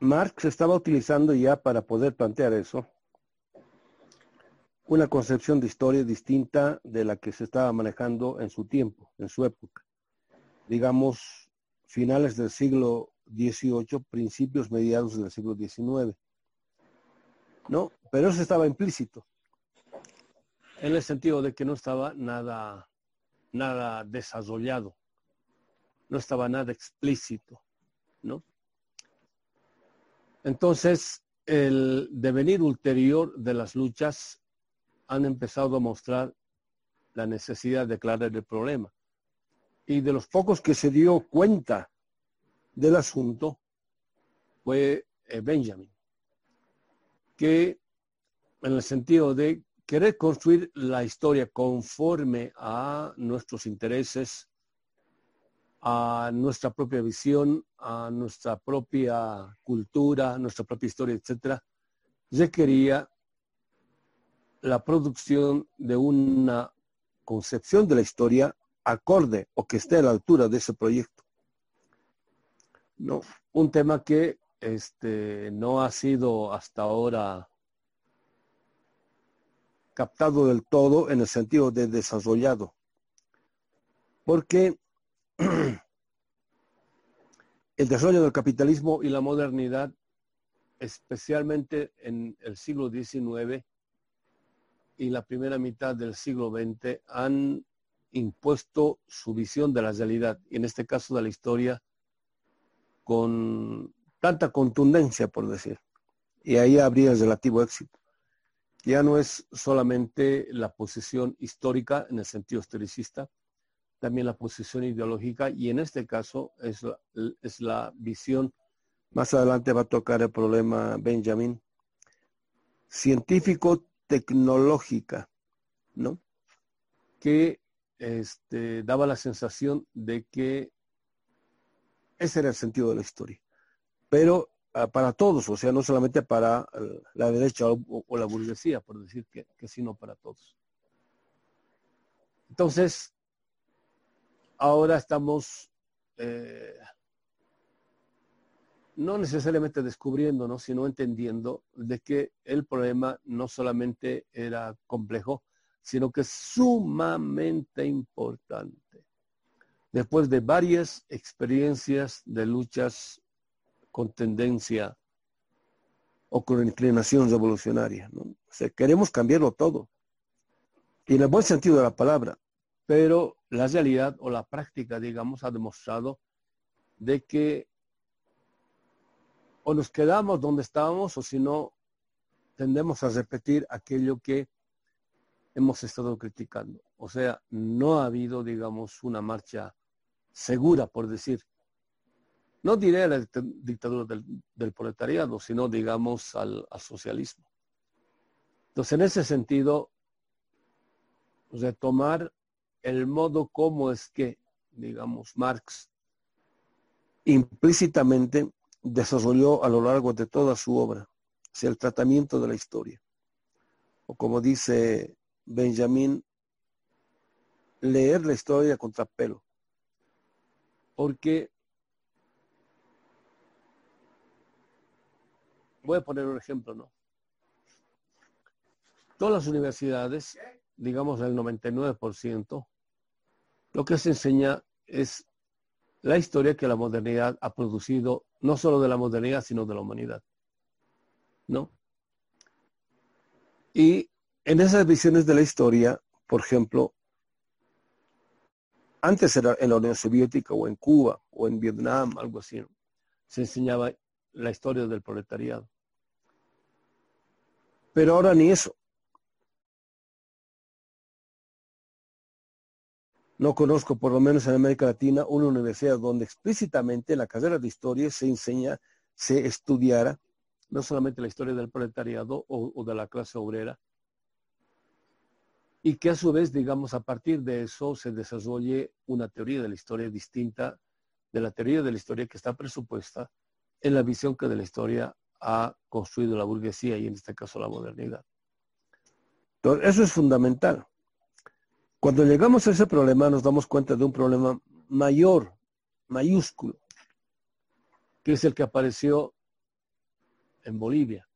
Marx estaba utilizando ya para poder plantear eso una concepción de historia distinta de la que se estaba manejando en su tiempo, en su época. Digamos, finales del siglo XVIII, principios mediados del siglo XIX. ¿No? Pero eso estaba implícito, en el sentido de que no estaba nada, nada desarrollado, no estaba nada explícito, ¿no? Entonces, el devenir ulterior de las luchas han empezado a mostrar la necesidad de aclarar el problema. Y de los pocos que se dio cuenta del asunto fue eh, Benjamin, que en el sentido de querer construir la historia conforme a nuestros intereses, a nuestra propia visión, a nuestra propia cultura, nuestra propia historia, etcétera, requería la producción de una concepción de la historia acorde o que esté a la altura de ese proyecto. No, un tema que este, no ha sido hasta ahora captado del todo en el sentido de desarrollado. Porque el desarrollo del capitalismo y la modernidad, especialmente en el siglo XIX, y la primera mitad del siglo XX han impuesto su visión de la realidad, y en este caso de la historia, con tanta contundencia, por decir. Y ahí habría el relativo éxito. Ya no es solamente la posición histórica en el sentido historicista, también la posición ideológica, y en este caso es la, es la visión. Más adelante va a tocar el problema Benjamin. Científico tecnológica, ¿no? Que este, daba la sensación de que ese era el sentido de la historia. Pero ah, para todos, o sea, no solamente para la derecha o, la burguesía, por decir que, sino para todos. Entonces, ahora estamos eh, no necesariamente descubriendo, ¿no? sino entendiendo de que el problema no solamente era complejo, sino que sumamente importante. Después de varias experiencias de luchas con tendencia o con inclinación revolucionaria, queremos cambiarlo todo. Y en el buen sentido de la palabra, pero la realidad o la práctica, digamos, ha demostrado de que o nos quedamos donde estábamos o si no, tendemos a repetir aquello que hemos estado criticando. O sea, no ha habido, digamos, una marcha segura, por decir. No diré a la dictadura del, proletariado, sino, digamos, al, al, socialismo. Entonces, en ese sentido, retomar el modo como es que, digamos, Marx implícitamente desarrolló a lo largo de toda su obra, sea, el tratamiento de la historia. O como dice Benjamín, leer la historia contra pelo. Porque voy a poner un ejemplo, ¿no? Todas las universidades, digamos el 99%, lo que se enseña es la historia que la modernidad ha producido, no solo de la modernidad, sino de la humanidad. ¿No? Y en esas visiones de la historia, por ejemplo, antes era en la Unión Soviética o en Cuba o en Vietnam, algo así, se enseñaba la historia del proletariado. Pero ahora ni eso. No conozco, por lo menos en América Latina, una universidad donde explícitamente en la carrera de historia se enseña, se estudiara no solamente la historia del proletariado o, de la clase obrera, y que a su vez, digamos, a partir de eso se desarrolle una teoría de la historia distinta de la teoría de la historia que está presupuesta en la visión que de la historia ha construido la burguesía y en este caso la modernidad. Entonces, eso es fundamental. Cuando llegamos a ese problema nos damos cuenta de un problema mayor, mayúsculo, que es el que apareció en Bolivia,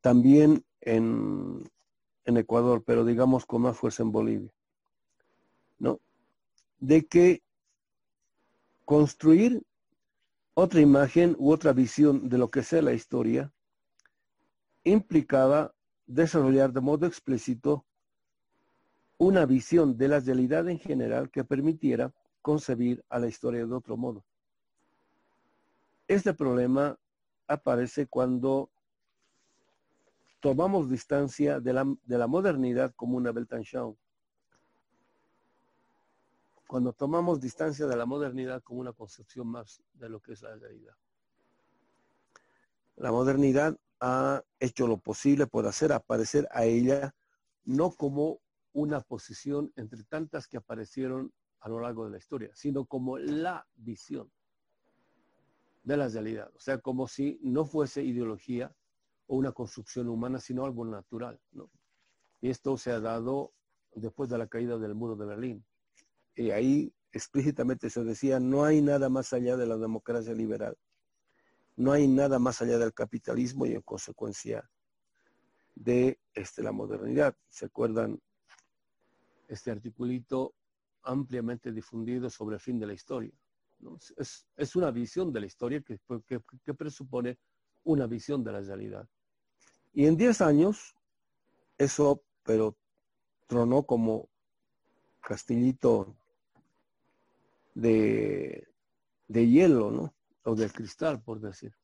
también en, Ecuador, pero digamos con más fuerza en Bolivia, ¿no? De que construir otra imagen u otra visión de lo que sea la historia implicaba desarrollar de modo explícito una visión de la realidad en general que permitiera concebir a la historia de otro modo. Este problema aparece cuando tomamos distancia de la, de la modernidad como una Weltanschauung. Cuando tomamos distancia de la modernidad como una concepción más de lo que es la realidad. La modernidad ha hecho lo posible por hacer aparecer a ella no como una posición entre tantas que aparecieron a lo largo de la historia, sino como la visión de la realidad. O sea, como si no fuese ideología o una construcción humana, sino algo natural. Y esto se ha dado después de la caída del muro de Berlín. Y ahí explícitamente se decía, no hay nada más allá de la democracia liberal. No hay nada más allá del capitalismo y en consecuencia de este, la modernidad. ¿Se acuerdan este articulito ampliamente difundido sobre el fin de la historia? Es, una visión de la historia que, que, presupone una visión de la realidad. Y en 10 años, eso, pero tronó como castillito de, de hielo, ¿no? O de cristal, por decir.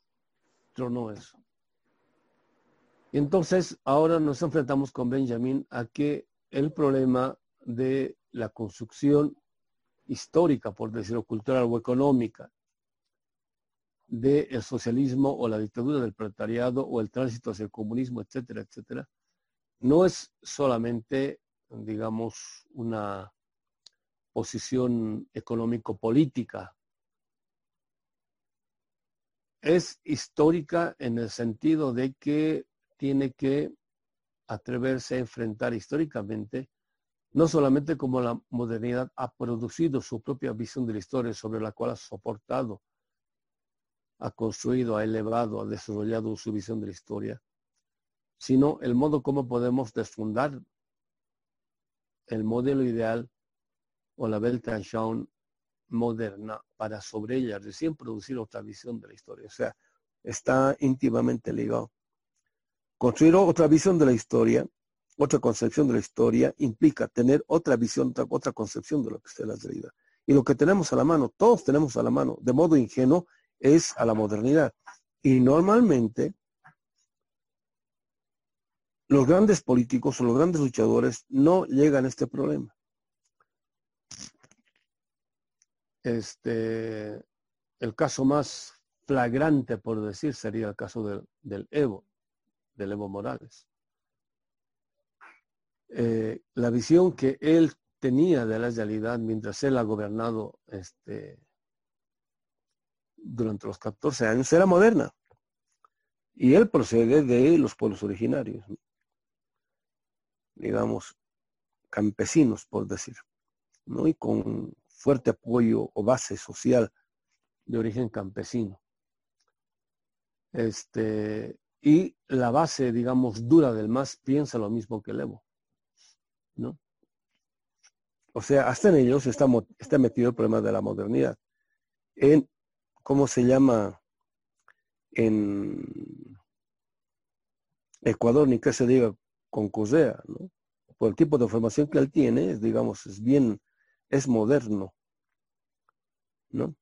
Tronó eso. Y entonces ahora nos enfrentamos con Benjamin a que el problema de la construcción histórica, por decirlo, cultural o económica, del socialismo o la dictadura del proletariado o el tránsito hacia el comunismo, etcétera, etcétera, no es solamente, digamos, una posición económico-política. Es histórica en el sentido de que tiene que atreverse a enfrentar históricamente no solamente como la modernidad ha producido su propia visión de la historia sobre la cual ha soportado, ha construido, ha elevado, ha desarrollado su visión de la historia, sino el modo como podemos desfundar el modelo ideal o la Weltanschauung moderna para sobre ella recién producir otra visión de la historia. O sea, está íntimamente ligado. Construir otra visión de la historia otra concepción de la historia implica tener otra visión, otra, concepción de lo que es la realidad. Y lo que tenemos a la mano, todos tenemos a la mano, de modo ingenuo, es a la modernidad. Y normalmente los grandes políticos o los grandes luchadores no llegan a este problema. Este, el caso más flagrante, por decir, sería el caso del, del Evo, del Evo Morales. Eh, la visión que él tenía de la realidad mientras él ha gobernado este, durante los 14 años era moderna. Y él procede de los pueblos originarios, digamos, campesinos, por decir, ¿no? y con fuerte apoyo o base social de origen campesino. Este, y la base, digamos, dura del MAS piensa lo mismo que el Evo. O sea, hasta en ellos está, está metido el problema de la modernidad. En, ¿cómo se llama? En Ecuador, ni que se diga con Cosea, ¿no? Por el tipo de formación que él tiene, digamos, es bien, es moderno, ¿no?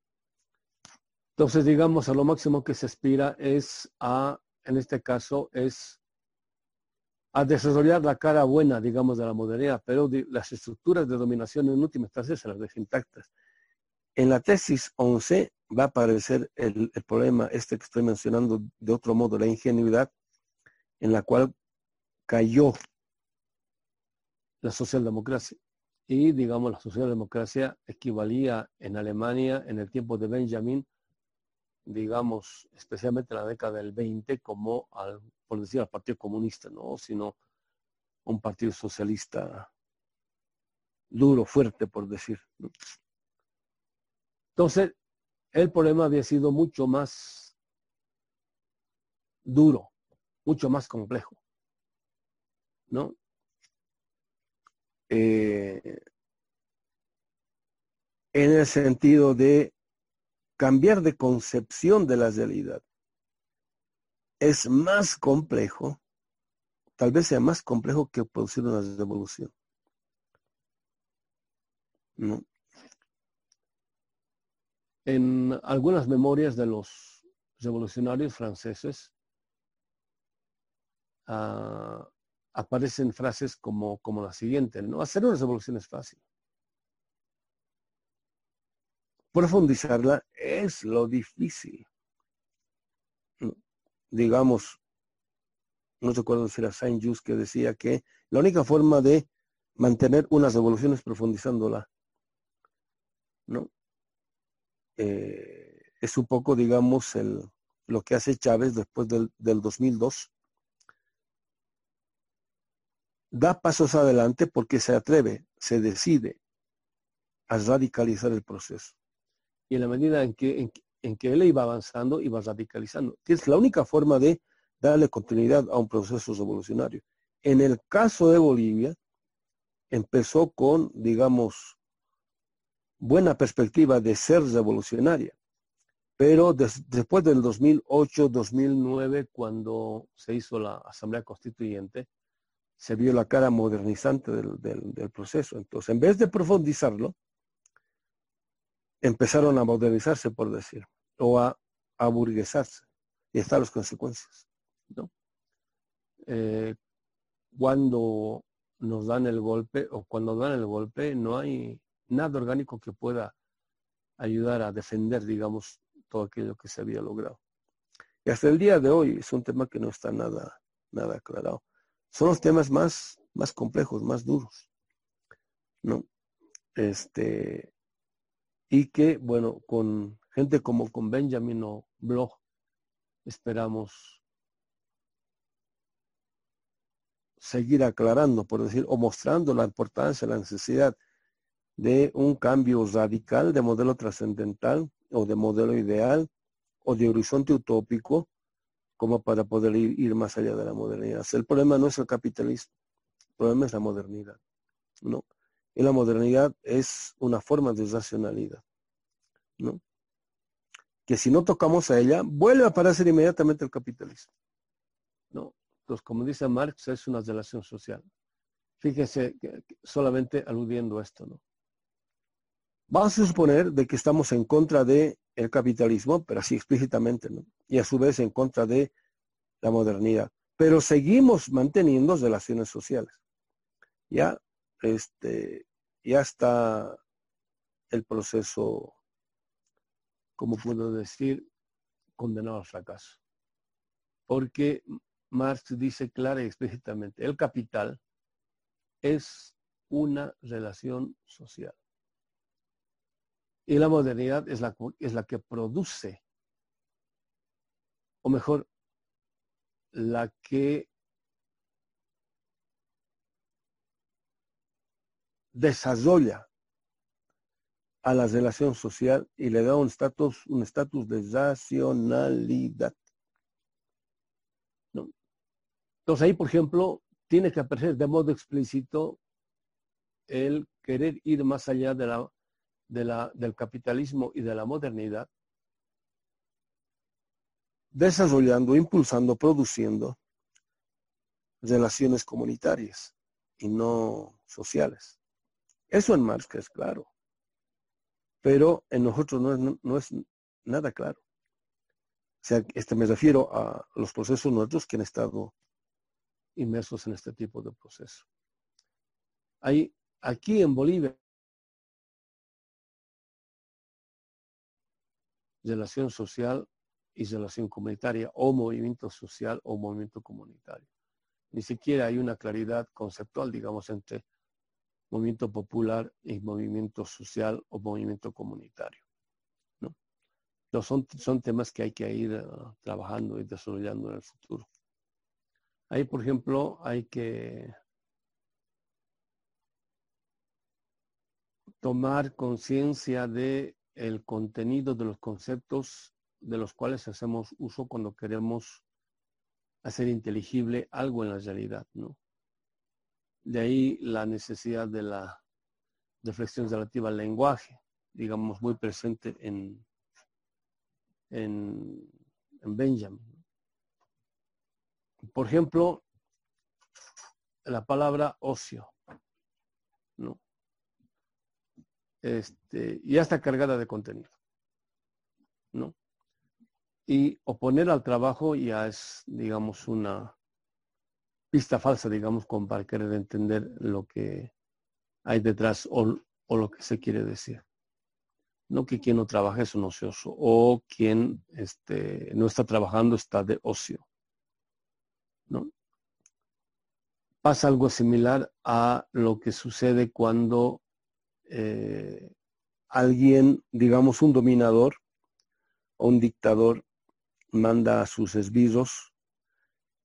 Entonces, digamos, a lo máximo que se aspira es a, en este caso, es a desarrollar la cara buena, digamos, de la modernidad, pero las estructuras de dominación en última instancia se las deja intactas. En la tesis 11 va a aparecer el, problema este que estoy mencionando de otro modo, la ingenuidad en la cual cayó la socialdemocracia. Y, digamos, la socialdemocracia equivalía en Alemania en el tiempo de Benjamin, digamos, especialmente en la década del 20, como al por decir al Partido Comunista, no, sino un partido socialista duro, fuerte, por decir. Entonces, el problema había sido mucho más duro, mucho más complejo. ¿No? Eh, en el sentido de cambiar de concepción de la realidad. Es más complejo, tal vez sea más complejo que producir una revolución. ¿No? En algunas memorias de los revolucionarios franceses uh, aparecen frases como, como la siguiente, ¿no? Hacer una revolución es fácil. Profundizarla es lo difícil. Digamos, no recuerdo si era Saint-Just que decía que la única forma de mantener una revolución es profundizándola. ¿No? Eh, es un poco, digamos, el, lo que hace Chávez después del, del 2002 da pasos adelante porque se atreve, se decide a radicalizar el proceso. Y en la medida en que, en, que él iba avanzando, iba radicalizando. Es la única forma de darle continuidad a un proceso revolucionario. En el caso de Bolivia, empezó con, digamos, buena perspectiva de ser revolucionaria. Pero después del 2008-2009, cuando se hizo la Asamblea Constituyente, se vio la cara modernizante del, proceso. Entonces, en vez de profundizarlo, empezaron a modernizarse, por decir, o a aburguesarse. Y están las consecuencias. ¿no? Eh, cuando nos dan el golpe o cuando dan el golpe, no hay nada orgánico que pueda ayudar a defender, digamos, todo aquello que se había logrado. Y hasta el día de hoy es un tema que no está nada, nada aclarado son los temas más, más complejos, más duros. ¿No? Este, y que, bueno, con gente como con Benjamin o Bloch, esperamos seguir aclarando, por decir, o mostrando la importancia, la necesidad de un cambio radical de modelo trascendental o de modelo ideal o de horizonte utópico como para poder ir, más allá de la modernidad. El problema no es el capitalismo, el problema es la modernidad. ¿no? Y la modernidad es una forma de racionalidad. ¿no? Que si no tocamos a ella, vuelve a aparecer inmediatamente el capitalismo. ¿no? Entonces, como dice Marx, es una relación social. Fíjese que, solamente aludiendo a esto, ¿no? Vamos a suponer de que estamos en contra de el capitalismo, pero así explícitamente, ¿no? Y a su vez en contra de la modernidad. Pero seguimos manteniendo relaciones sociales. Ya, este, ya está el proceso, como puedo decir, condenado al fracaso. Porque Marx dice clara y explícitamente, el capital es una relación social. Y la modernidad es la, es la que produce, o mejor, la que desarrolla a la relación social y le da un estatus un estatus de racionalidad. Entonces ahí, por ejemplo, tiene que aparecer de modo explícito el querer ir más allá de la del capitalismo y de la modernidad, desarrollando, impulsando, produciendo relaciones comunitarias y no sociales. Eso en Marx es claro, pero en nosotros no es, nada claro. O sea, este, me refiero a los procesos nuestros que han estado inmersos en este tipo de proceso. Hay, aquí en Bolivia relación social y relación comunitaria o movimiento social o movimiento comunitario. Ni siquiera hay una claridad conceptual, digamos, entre movimiento popular y movimiento social o movimiento comunitario. ¿no? son, son temas que hay que ir ah, trabajando y desarrollando en el futuro. Ahí, por ejemplo, hay que tomar conciencia de el contenido de los conceptos de los cuales hacemos uso cuando queremos hacer inteligible algo en la realidad, ¿no? De ahí la necesidad de la reflexión relativa al lenguaje, digamos, muy presente en, en, en Benjamin. Por ejemplo, la palabra ocio, ¿no? Este, ya está cargada de contenido, ¿no? Y oponer al trabajo ya es, digamos, una pista falsa, digamos, como para querer entender lo que hay detrás o, lo que se quiere decir. No que quien no trabaja es un ocioso o quien este, no está trabajando está de ocio. ¿no? Pasa algo similar a lo que sucede cuando eh, alguien, digamos un dominador o un dictador, manda a sus esbirros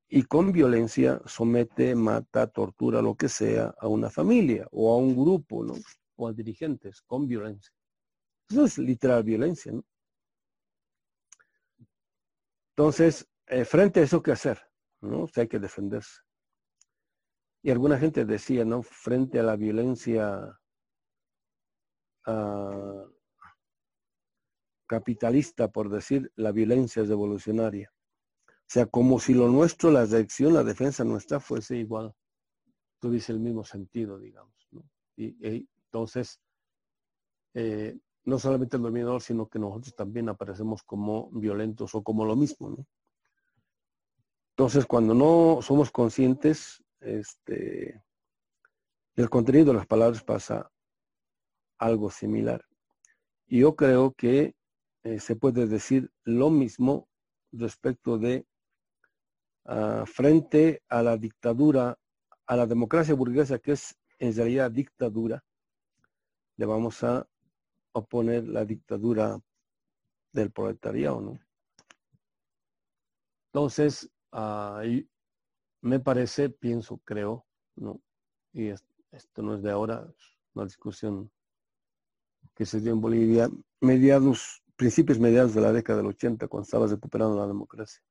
y con violencia somete, mata, tortura, lo que sea, a una familia o a un grupo, ¿no? O a dirigentes, con violencia. Eso es literal violencia, ¿no? Entonces, eh, frente a eso, ¿qué hacer? ¿No? O hay que defenderse. Y alguna gente decía, ¿no? Frente a la violencia uh, capitalista, por decir, la violencia es revolucionaria. O sea, como si lo nuestro, la reacción, la defensa nuestra fuese igual. Tuviese el mismo sentido, digamos. Y, y, entonces, eh, no solamente el dominador, sino que nosotros también aparecemos como violentos o como lo mismo. ¿no? Entonces, cuando no somos conscientes, este, el contenido de las palabras pasa algo similar. Y yo creo que eh, se puede decir lo mismo respecto de uh, frente a la dictadura, a la democracia burguesa, que es en realidad dictadura, le vamos a oponer la dictadura del proletariado, ¿no? Entonces, me parece, pienso, creo, ¿no? Y esto no es de ahora, es una discusión que se dio en Bolivia, mediados, principios mediados de la década del 80, cuando estaba recuperando la democracia.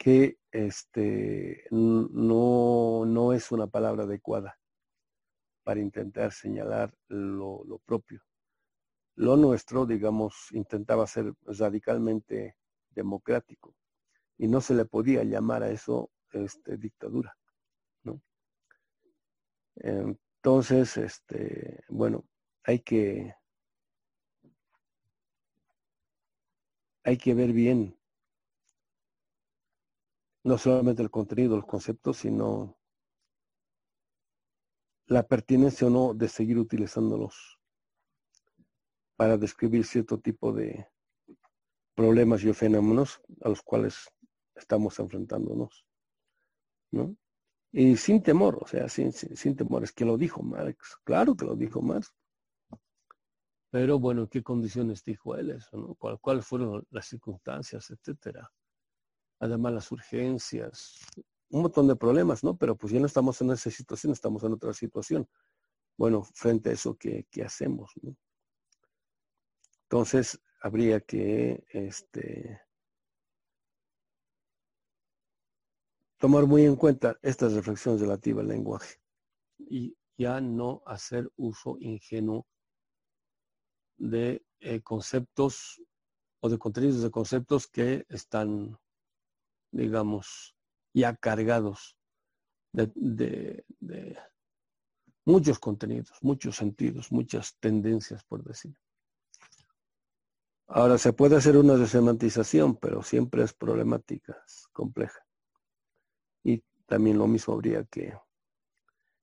Que este, no, no es una palabra adecuada para intentar señalar lo, propio. Lo nuestro, digamos, intentaba ser radicalmente democrático y no se le podía llamar a eso este, dictadura. ¿no? Entonces, este, bueno, hay que hay que ver bien no solamente el contenido, los conceptos, sino la pertinencia o no de seguir utilizándolos para describir cierto tipo de problemas y fenómenos a los cuales estamos enfrentándonos. ¿no? Y sin temor, o sea, sin, sin, temor, es que lo dijo Marx, claro que lo dijo Marx. Pero bueno, ¿en qué condiciones dijo él eso? ¿no? ¿Cuáles fueron las circunstancias, etcétera? Además, las urgencias, un montón de problemas, ¿no? Pero pues ya no estamos en esa situación, estamos en otra situación. Bueno, frente a eso, ¿qué, qué hacemos? ¿no? Entonces, habría que este, tomar muy en cuenta estas reflexiones relativas al lenguaje y ya no hacer uso ingenuo de eh, conceptos o de contenidos de conceptos que están, digamos, ya cargados de, muchos contenidos, muchos sentidos, muchas tendencias, por decir. Ahora, se puede hacer una desemantización, pero siempre es problemática, es compleja. Y también lo mismo habría que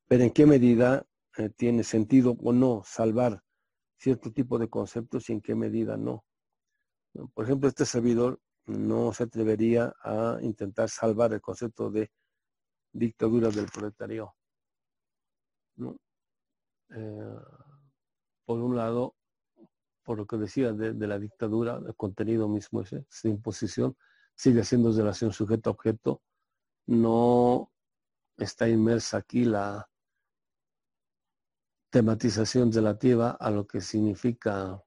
ver en qué medida eh, tiene sentido o no salvar cierto tipo de conceptos y en qué medida no. Por ejemplo, este servidor no se atrevería a intentar salvar el concepto de dictadura del proletario. ¿no? Eh, por un lado, por lo que decía de, la dictadura, el contenido mismo ese, esa imposición, sigue siendo relación sujeto-objeto, no está inmersa aquí la tematización relativa a lo que significa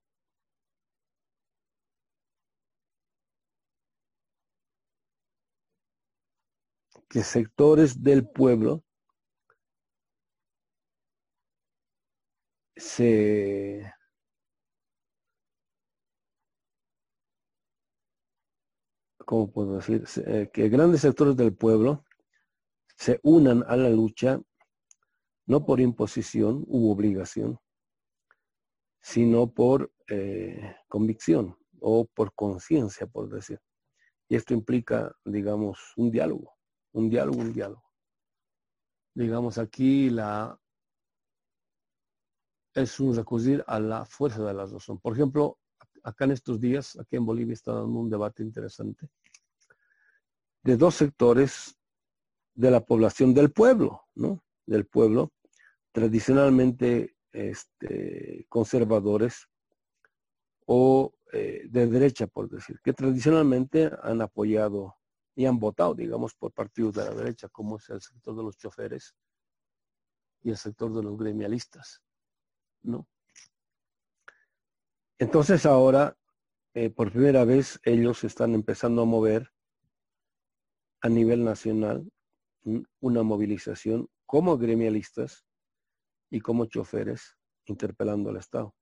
que sectores del pueblo se ¿cómo puedo decir? Eh, que grandes sectores del pueblo se unan a la lucha no por imposición u obligación, sino por eh, convicción o por conciencia, por decir. Y esto implica, digamos, un diálogo, un diálogo, un diálogo. Digamos, aquí la es un recurrir a la fuerza de la razón. Por ejemplo, acá en estos días, aquí en Bolivia está dando un debate interesante de dos sectores de la población del pueblo, ¿no? Del pueblo, tradicionalmente este, conservadores o eh, de derecha, por decir, que tradicionalmente han apoyado y han votado, digamos, por partidos de la derecha, como es el sector de los choferes y el sector de los gremialistas. ¿no? Entonces ahora, eh, por primera vez, ellos están empezando a mover a nivel nacional una movilización como gremialistas y como choferes interpelando al Estado.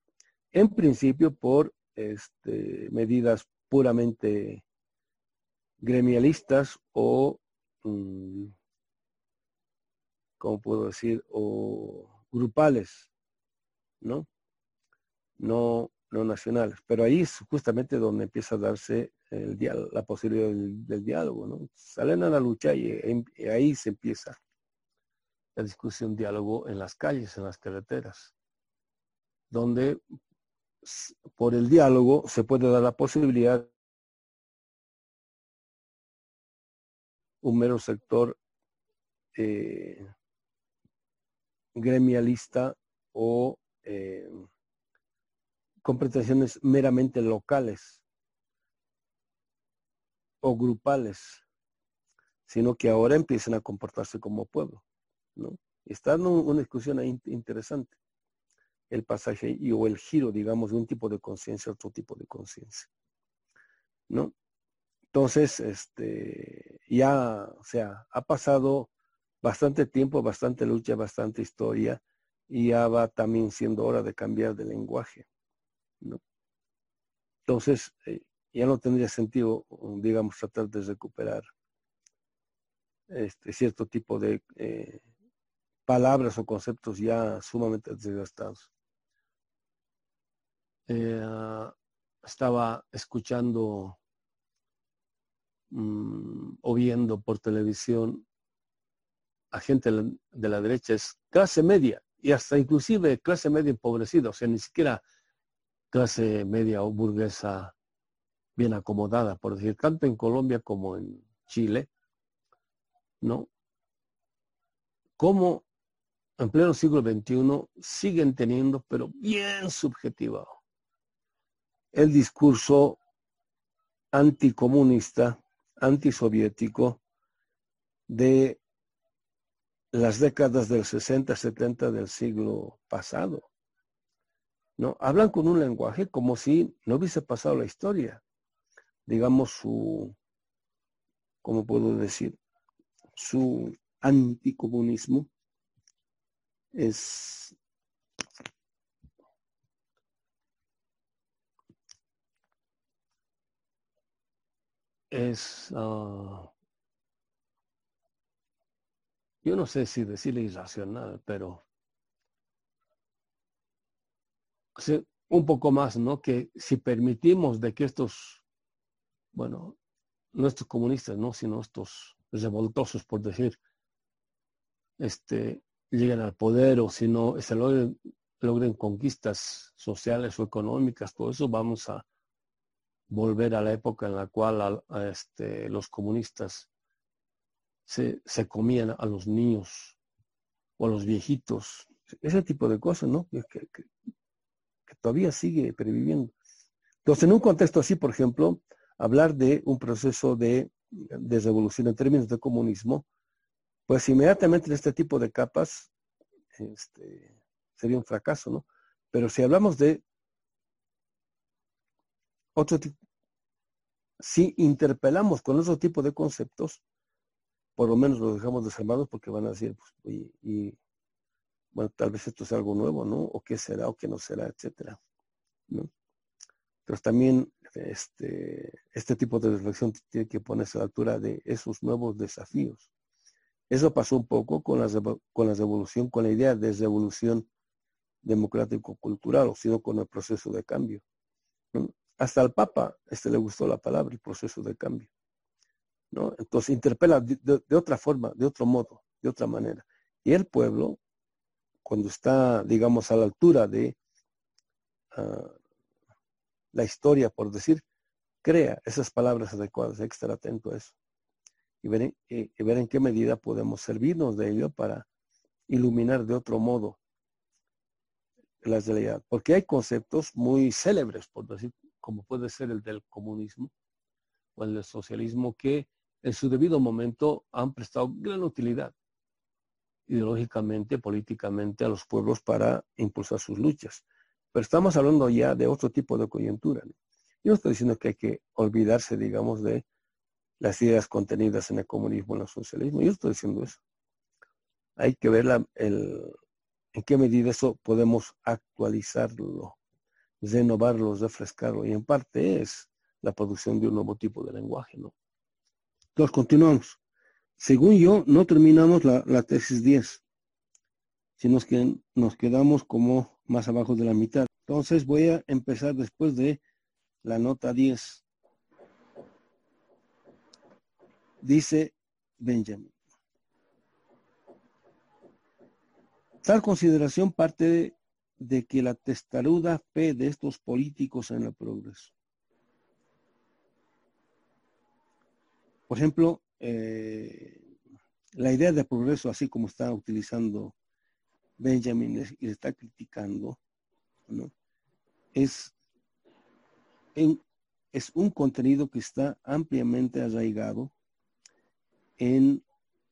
En principio por este, medidas puramente gremialistas o, mm, ¿cómo puedo decir?, o grupales, ¿no? No, no nacionales. Pero ahí es justamente donde empieza a darse el la posibilidad del, diálogo, ¿no? Salen a la lucha em, y, ahí se empieza la discusión, diálogo en las calles, en las carreteras, donde por el diálogo se puede dar la posibilidad mero sector eh, gremialista o eh, con meramente locales o grupales, sino que ahora empiezan a comportarse como pueblo. ¿no? Está en una discusión interesante, el pasaje y, o el giro, digamos, de un tipo de conciencia a otro tipo de conciencia. ¿no? Entonces, este, ya, o sea, ha pasado bastante tiempo, bastante lucha, bastante historia, y ya va también siendo hora de cambiar de lenguaje. Entonces, eh, ya no tendría sentido, digamos, tratar de recuperar este cierto tipo de eh, palabras o conceptos ya sumamente desgastados. Eh, estaba escuchando mm, o viendo por televisión a gente de la derecha, es clase media y hasta inclusive clase media empobrecida, o sea, ni siquiera clase media o burguesa bien acomodada, por decir, tanto en Colombia como en Chile, ¿no? Como en pleno siglo XXI siguen teniendo, pero bien subjetivado, el discurso anticomunista, antisoviético de las décadas del 60, 70 del siglo pasado. ¿no? Hablan con un lenguaje como si no hubiese pasado la historia. Digamos su, ¿cómo puedo decir? Su anticomunismo es es ah, yo no sé si decirle irracional, pero un poco más, ¿no? Que si permitimos de que estos, bueno, no estos comunistas, ¿no? Sino estos revoltosos, por decir, este, lleguen al poder o si no se logren, logren conquistas sociales o económicas, todo eso vamos a volver a la época en la cual este, los comunistas se, se, comían a los niños o a los viejitos, ese tipo de cosas, ¿no? Que, todavía sigue previviendo. Entonces, en un contexto así, por ejemplo, hablar de un proceso de, revolución en términos de comunismo, pues inmediatamente en este tipo de capas este, sería un fracaso, ¿no? Pero si hablamos de otro tipo, si interpelamos con otro tipo de conceptos, por lo menos los dejamos desarmados porque van a decir, pues, oye, y bueno, tal vez esto sea algo nuevo, ¿no? O qué será o qué no será, etcétera, ¿no? Pero también este, este tipo de reflexión tiene que ponerse a la altura de esos nuevos desafíos. Eso pasó un poco con la, con la revolución, con la idea de revolución democrático-cultural, o sino con el proceso de cambio. Hasta al Papa este, le gustó la palabra, el proceso de cambio. ¿no? Entonces interpela de, otra forma, de otro modo, de otra manera. Y el pueblo, cuando está, digamos, a la altura de uh, la historia, por decir, crea esas palabras adecuadas, hay que estar atento a eso. Y ver, y, ver en qué medida podemos servirnos de ello para iluminar de otro modo la realidad. Porque hay conceptos muy célebres, por decir, como puede ser el del comunismo o el del socialismo, que en su debido momento han prestado gran utilidad ideológicamente, políticamente a los pueblos para impulsar sus luchas. Pero estamos hablando ya de otro tipo de coyuntura. Yo estoy diciendo que hay que olvidarse, digamos, de las ideas contenidas en el comunismo, en el socialismo. Yo estoy diciendo eso. Hay que ver en qué medida eso podemos actualizarlo, renovarlo, refrescarlo. Y en parte es la producción de un nuevo tipo de lenguaje, ¿no? Entonces, continuamos. Según yo, no terminamos la, la tesis 10, sino que nos quedamos como más abajo de la mitad. Entonces voy a empezar después de la nota 10. Dice Benjamin. Tal consideración parte de, que la testaruda fe de estos políticos en el progreso. Por ejemplo, eh, la idea de progreso, así como está utilizando Benjamin y le está criticando, es, es un contenido que está ampliamente arraigado en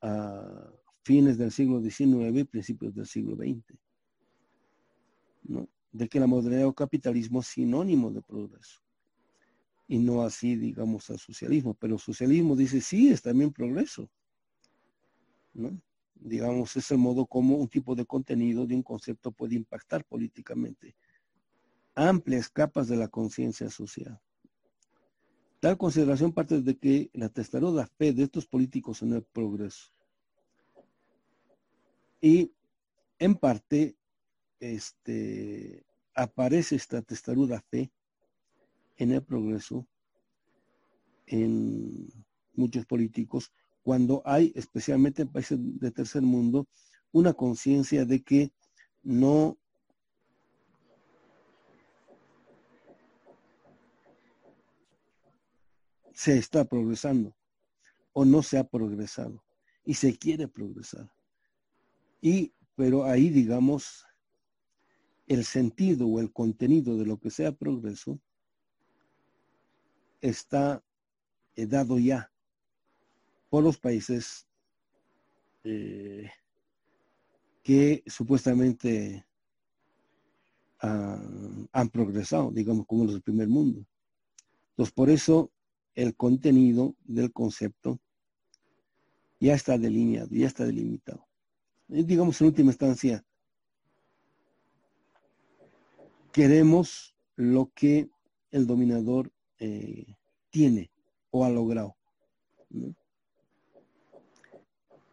ah, fines del siglo XIX y principios del siglo XX. De que la modernidad o capitalismo es sinónimo de progreso. Y no así, digamos, al socialismo. Pero socialismo dice, sí, es también progreso. ¿no? digamos, es el modo como un tipo de contenido de un concepto puede impactar políticamente amplias capas de la conciencia social. Tal consideración parte de que la testaruda fe de estos políticos en el progreso. Y en parte este, aparece esta testaruda fe en el progreso en muchos políticos cuando hay, especialmente en países de tercer mundo, una conciencia de que no se está progresando o no se ha progresado y se quiere progresar. Y, pero ahí, digamos, el sentido o el contenido de lo que sea progreso está eh, dado ya por los países eh, que supuestamente han progresado, digamos, como los del primer mundo. Entonces, por eso el contenido del concepto ya está delineado, ya está delimitado. digamos, en última instancia, queremos lo que el dominador eh, tiene o ha logrado.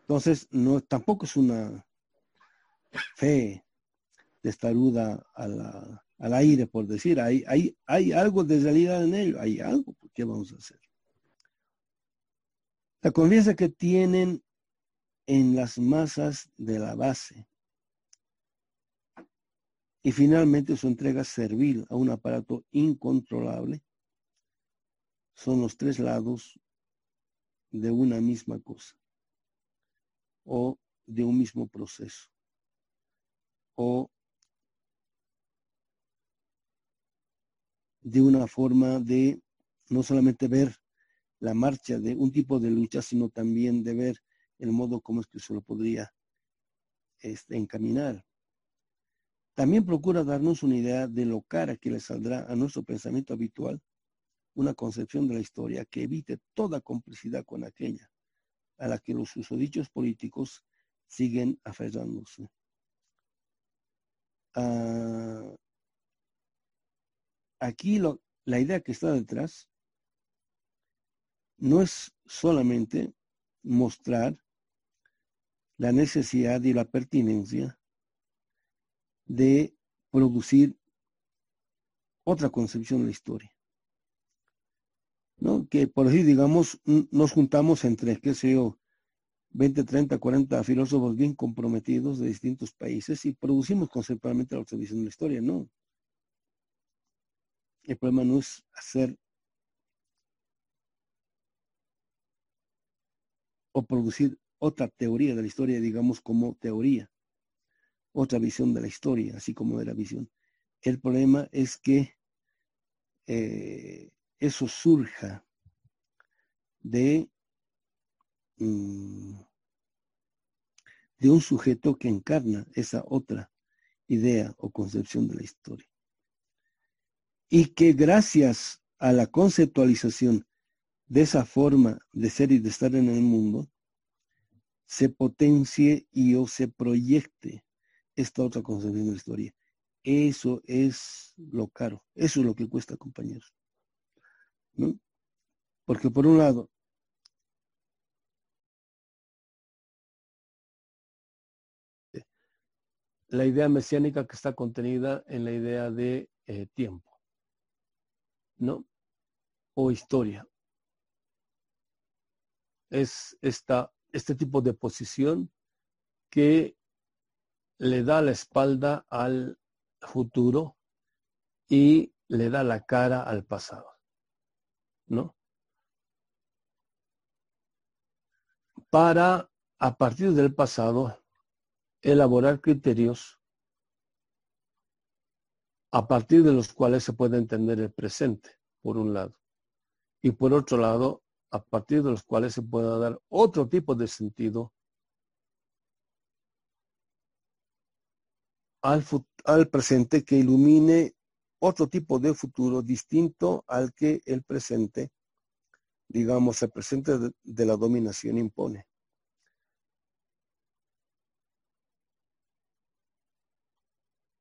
Entonces, no, tampoco es una fe testaruda al aire, por decir, hay, algo de realidad en ello, hay algo, ¿qué vamos a hacer? La confianza que tienen en las masas de la base y finalmente su entrega servil a un aparato incontrolable son los tres lados de una misma cosa o de un mismo proceso o de una forma de no solamente ver la marcha de un tipo de lucha, sino también de ver el modo como es que se lo podría este, encaminar. También procura darnos una idea de lo cara que le saldrá a nuestro pensamiento habitual una concepción de la historia que evite toda complicidad con aquella a la que los susodichos políticos siguen aferrándose. Ah, aquí la idea que está detrás no es solamente mostrar la necesidad y la pertinencia de producir otra concepción de la historia. ¿no? Que por así digamos, nos juntamos entre, qué sé yo, 20, 30, 40 filósofos bien comprometidos de distintos países y producimos conceptualmente la observación de la historia, no. El problema no es hacer o producir otra teoría de la historia, digamos, como teoría, otra visión de la historia, así como de la visión. El problema es que eh, eso surja de, mm, de un sujeto que encarna esa otra idea o concepción de la historia. Y que gracias a la conceptualización de esa forma de ser y de estar en el mundo, se potencie y o se proyecte esta otra concepción de historia. Eso es lo caro, eso es lo que cuesta, compañeros. ¿No? Porque por un lado, la idea mesiánica que está contenida en la idea de eh, tiempo, ¿no? O historia. Es esta, este tipo de posición que le da la espalda al futuro y le da la cara al pasado, ¿no? Para, a partir del pasado, elaborar criterios a partir de los cuales se puede entender el presente, por un lado, y por otro lado, a partir de los cuales se pueda dar otro tipo de sentido al, presente que ilumine otro tipo de futuro distinto al que el presente, digamos, el presente de, la dominación impone.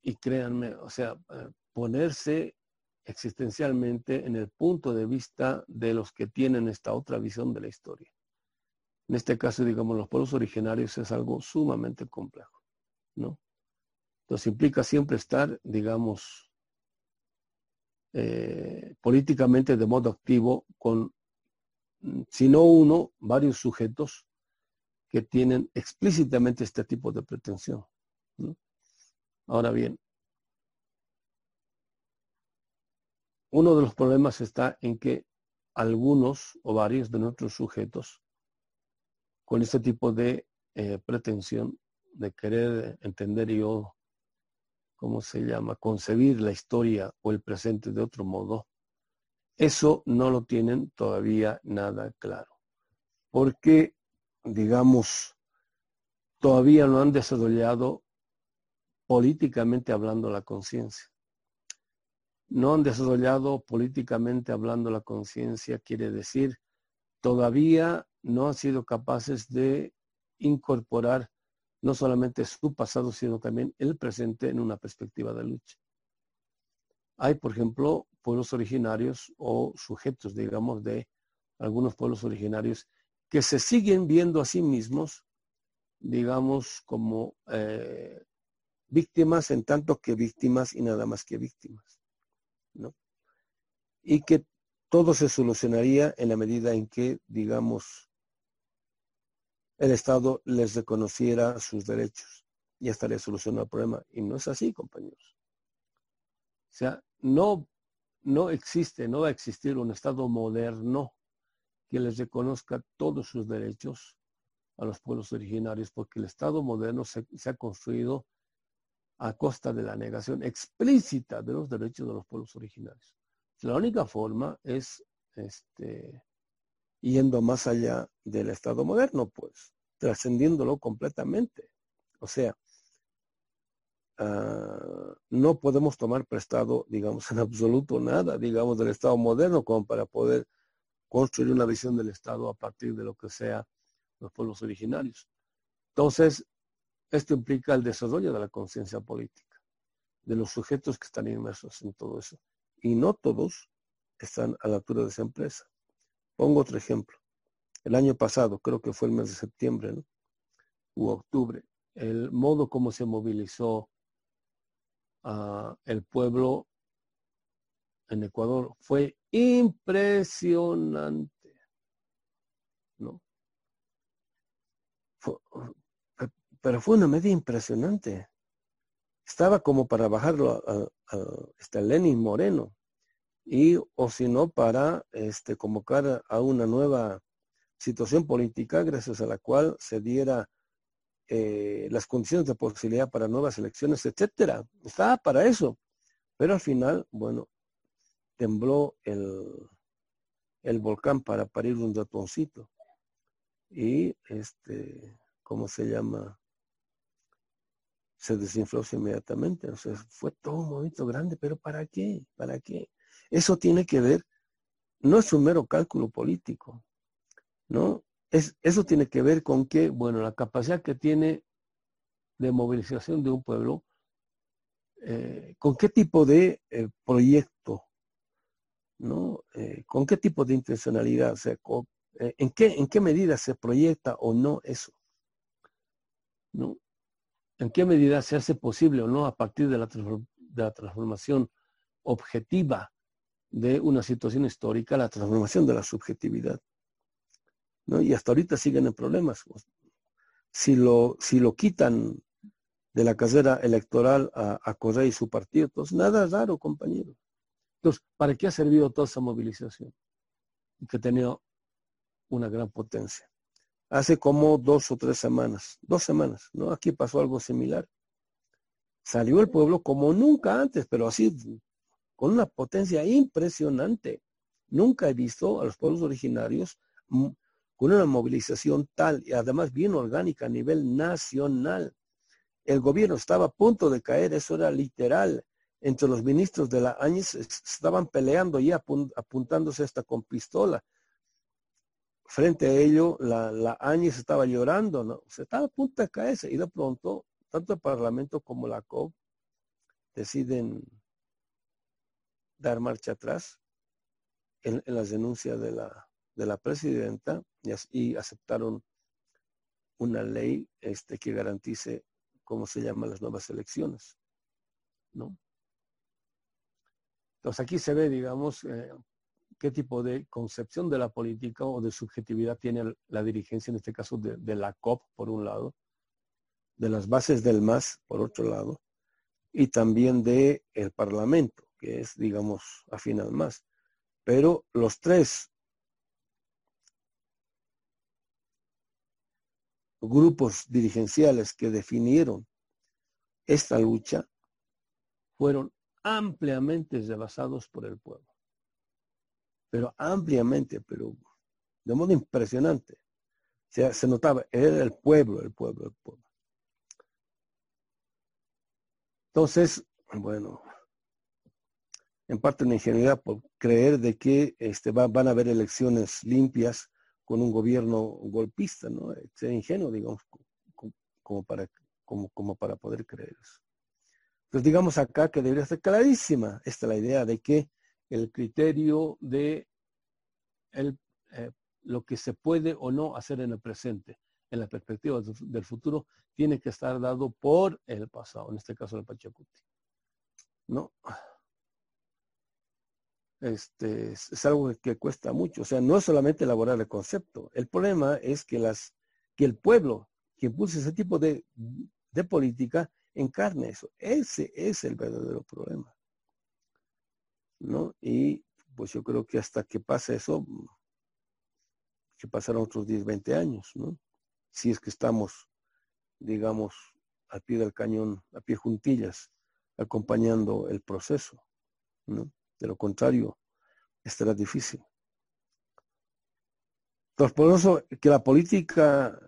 Y créanme, o sea, eh, ponerse existencialmente en el punto de vista de los que tienen esta otra visión de la historia. En este caso, digamos, los pueblos originarios es algo sumamente complejo, ¿no? Entonces implica siempre estar, digamos, eh, políticamente de modo activo con, si no uno, varios sujetos que tienen explícitamente este tipo de pretensión. Ahora bien, uno de los problemas está en que algunos o varios de nuestros sujetos con este tipo de eh, pretensión de querer entender yo ¿cómo se llama? Concebir la historia o el presente de otro modo, eso no lo tienen todavía nada claro. Porque, digamos, todavía no han desarrollado políticamente hablando la conciencia. No han desarrollado políticamente hablando la conciencia, quiere decir, todavía no han sido capaces de incorporar no solamente su pasado, sino también el presente en una perspectiva de lucha. Hay, por ejemplo, pueblos originarios o sujetos, digamos, de algunos pueblos originarios que se siguen viendo a sí mismos, digamos, como eh, víctimas en tanto que víctimas y nada más que víctimas. ¿no? Y que todo se solucionaría en la medida en que, digamos, el Estado les reconociera sus derechos. y estaría solucionado el problema. Y no es así, compañeros. O sea, no, no existe, no va a existir un Estado moderno que les reconozca todos sus derechos a los pueblos originarios, porque el Estado moderno se, se ha construido a costa de la negación explícita de los derechos de los pueblos originarios. La única forma es este, yendo más allá del Estado moderno, pues, trascendiéndolo completamente. O sea, ah, no podemos tomar prestado, digamos, en absoluto nada, digamos, del Estado moderno como para poder construir una visión del Estado a partir de lo que sea los pueblos originarios. Entonces, esto implica el desarrollo de la conciencia política, de los sujetos que están inmersos en todo eso. Y no todos están a la altura de esa empresa. Pongo otro ejemplo. El año pasado, creo que fue el mes de septiembre, u octubre, el modo como se movilizó uh, el pueblo en Ecuador fue impresionante. ¿no? Pero fue una medida impresionante. Estaba como para bajarlo a, a, a este Lenin Moreno y o si no para este, convocar a una nueva situación política gracias a la cual se diera eh, las condiciones de posibilidad para nuevas elecciones, etcétera. Estaba para eso. Pero al final, bueno, tembló el, el volcán para parir un ratoncito. Y este, ¿cómo se llama? Se desinfló inmediatamente. O sea, fue todo un movimiento grande, pero ¿para qué? ¿Para qué? Eso tiene que ver, no es un mero cálculo político, ¿no? Es, eso tiene que ver con que, bueno, la capacidad que tiene de movilización de un pueblo, eh, con qué tipo de eh, proyecto, ¿no? Eh, con qué tipo de intencionalidad, en, qué, en qué medida se proyecta o no eso, ¿no? En qué medida se hace posible o no a partir de la, de la transformación objetiva de una situación histórica, la transformación de la subjetividad. ¿no? Y hasta ahorita siguen en problemas. Si lo, si lo quitan de la carrera electoral a, a Correa y su partido, entonces nada raro, compañero. Entonces, ¿para qué ha servido toda esa movilización? Que tenía una gran potencia. Hace como dos o tres semanas, dos semanas, ¿no? Aquí pasó algo similar. Salió el pueblo como nunca antes, pero así con una potencia impresionante. Nunca he visto a los pueblos originarios con una movilización tal y además bien orgánica a nivel nacional. El gobierno estaba a punto de caer, eso era literal. Entre los ministros de la AñES estaban peleando y apuntándose hasta con pistola. Frente a ello, la, la Áñez estaba llorando, ¿no? Se estaba a punto de caerse y de pronto, tanto el Parlamento como la COP deciden dar marcha atrás en, las denuncias de la, de la presidenta y, aceptaron una ley este, que garantice cómo se llaman las nuevas elecciones. ¿no? Entonces aquí se ve, digamos, eh, qué tipo de concepción de la política o de subjetividad tiene la dirigencia, en este caso de, la COP, por un lado, de las bases del MAS, por otro lado, y también de el Parlamento que es, digamos, afín al más. Pero los tres grupos dirigenciales que definieron esta lucha fueron ampliamente rebasados por el pueblo. Pero ampliamente, pero de modo impresionante. Se notaba, era el pueblo, el pueblo, el pueblo. Entonces, bueno, en parte una ingenuidad por creer de que este, va, van a haber elecciones limpias con un gobierno golpista, ¿no? Ser ingenuo, digamos, como, como, para, como, como para poder creer eso. Entonces digamos acá que debería ser clarísima esta la idea de que el criterio de el, eh, lo que se puede o no hacer en el presente, en la perspectiva del futuro, tiene que estar dado por el pasado, en este caso el Pachacuti. ¿No? Este, es algo que cuesta mucho. O sea, no es solamente elaborar el concepto. El problema es que, las, que el pueblo que impulsa ese tipo de, de política encarne eso. Ese es el verdadero problema. ¿No? Y pues yo creo que hasta que pase eso, que pasarán otros 10, 20 años, ¿no? Si es que estamos, digamos, al pie del cañón, a pie juntillas, acompañando el proceso, ¿no? De lo contrario, estará difícil. Entonces, por eso que la política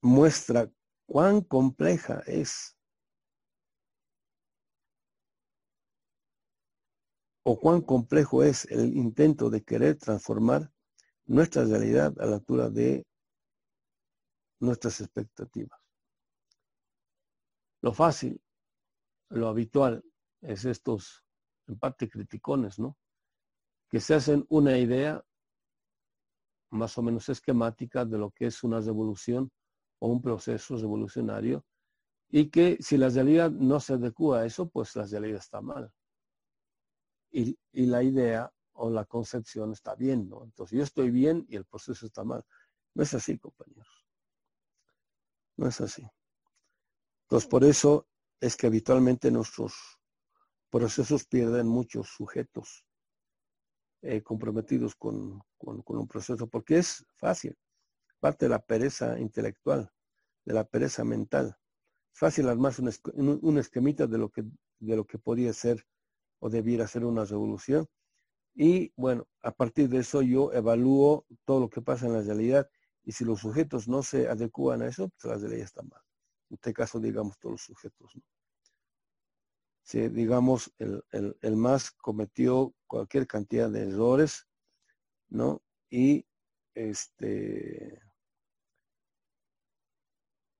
muestra cuán compleja es. o cuán complejo es el intento de querer transformar nuestra realidad a la altura de nuestras expectativas. Lo fácil, lo habitual, es estos, en parte, criticones, ¿no? Que se hacen una idea más o menos esquemática de lo que es una revolución o un proceso revolucionario y que si la realidad no se adecua a eso, pues la realidad está mal. Y, y, la idea o la concepción está bien, ¿no? Entonces yo estoy bien y el proceso está mal. No es así, compañeros. No es así. Entonces por eso es que habitualmente nuestros procesos pierden muchos sujetos eh, comprometidos con, un proceso, porque es fácil, parte de la pereza intelectual, de la pereza mental. Es fácil armar un, un esquemita de lo, que, de lo que podría ser o debiera ser una revolución. Y bueno, a partir de eso yo evalúo todo lo que pasa en la realidad y si los sujetos no se adecuan a eso, pues la realidad está mal. En este caso, digamos, todos los sujetos. ¿no? si digamos el, el, más cometió cualquier cantidad de errores, ¿no? Y este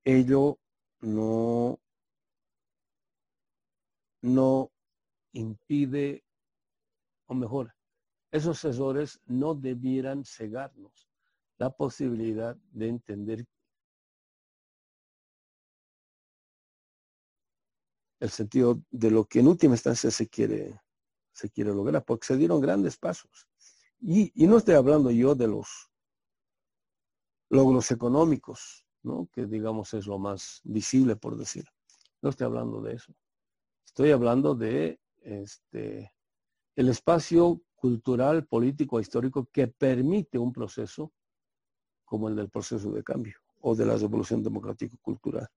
ello no, no impide, o mejor, esos errores no debieran cegarnos la posibilidad de entender el sentido de lo que en última instancia se quiere, se quiere lograr, porque se dieron grandes pasos. Y, no estoy hablando yo de los logros económicos, ¿no? que digamos es lo más visible por decir. No estoy hablando de eso. Estoy hablando de este, el espacio cultural, político, histórico que permite un proceso como el del proceso de cambio o de la revolución democrático-cultural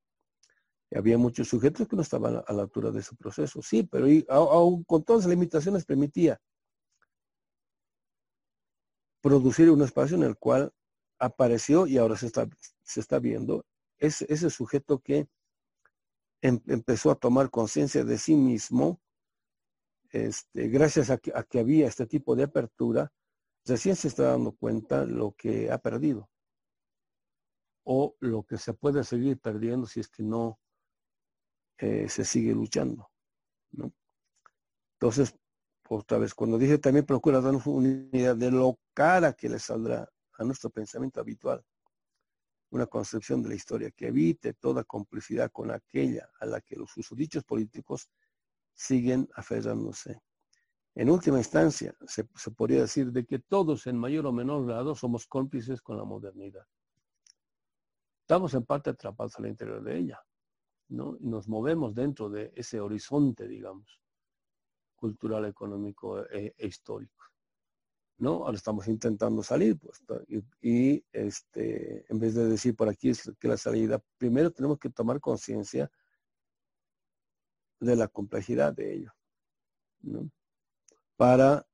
había muchos sujetos que no estaban a la altura de ese proceso. Sí, pero aún con todas las limitaciones permitía producir un espacio en el cual apareció y ahora se está, se está viendo ese, ese sujeto que em, empezó a tomar conciencia de sí mismo, este, gracias a que, a que había este tipo de apertura, recién se está dando cuenta lo que ha perdido o lo que se puede seguir perdiendo si es que no eh, se sigue luchando. Entonces, otra vez, cuando dije también procura darnos una idea de lo cara que le saldrá a nuestro pensamiento habitual, una concepción de la historia que evite toda complicidad con aquella a la que los susodichos políticos siguen aferrándose. En última instancia, se, se, podría decir de que todos en mayor o menor grado somos cómplices con la modernidad. Estamos en parte atrapados al interior de ella. Y nos movemos dentro de ese horizonte, digamos, cultural, económico e, e, histórico. ¿no? Ahora estamos intentando salir, pues, y, este, en vez de decir por aquí es que la salida, primero tenemos que tomar conciencia de la complejidad de ello, ¿no? Para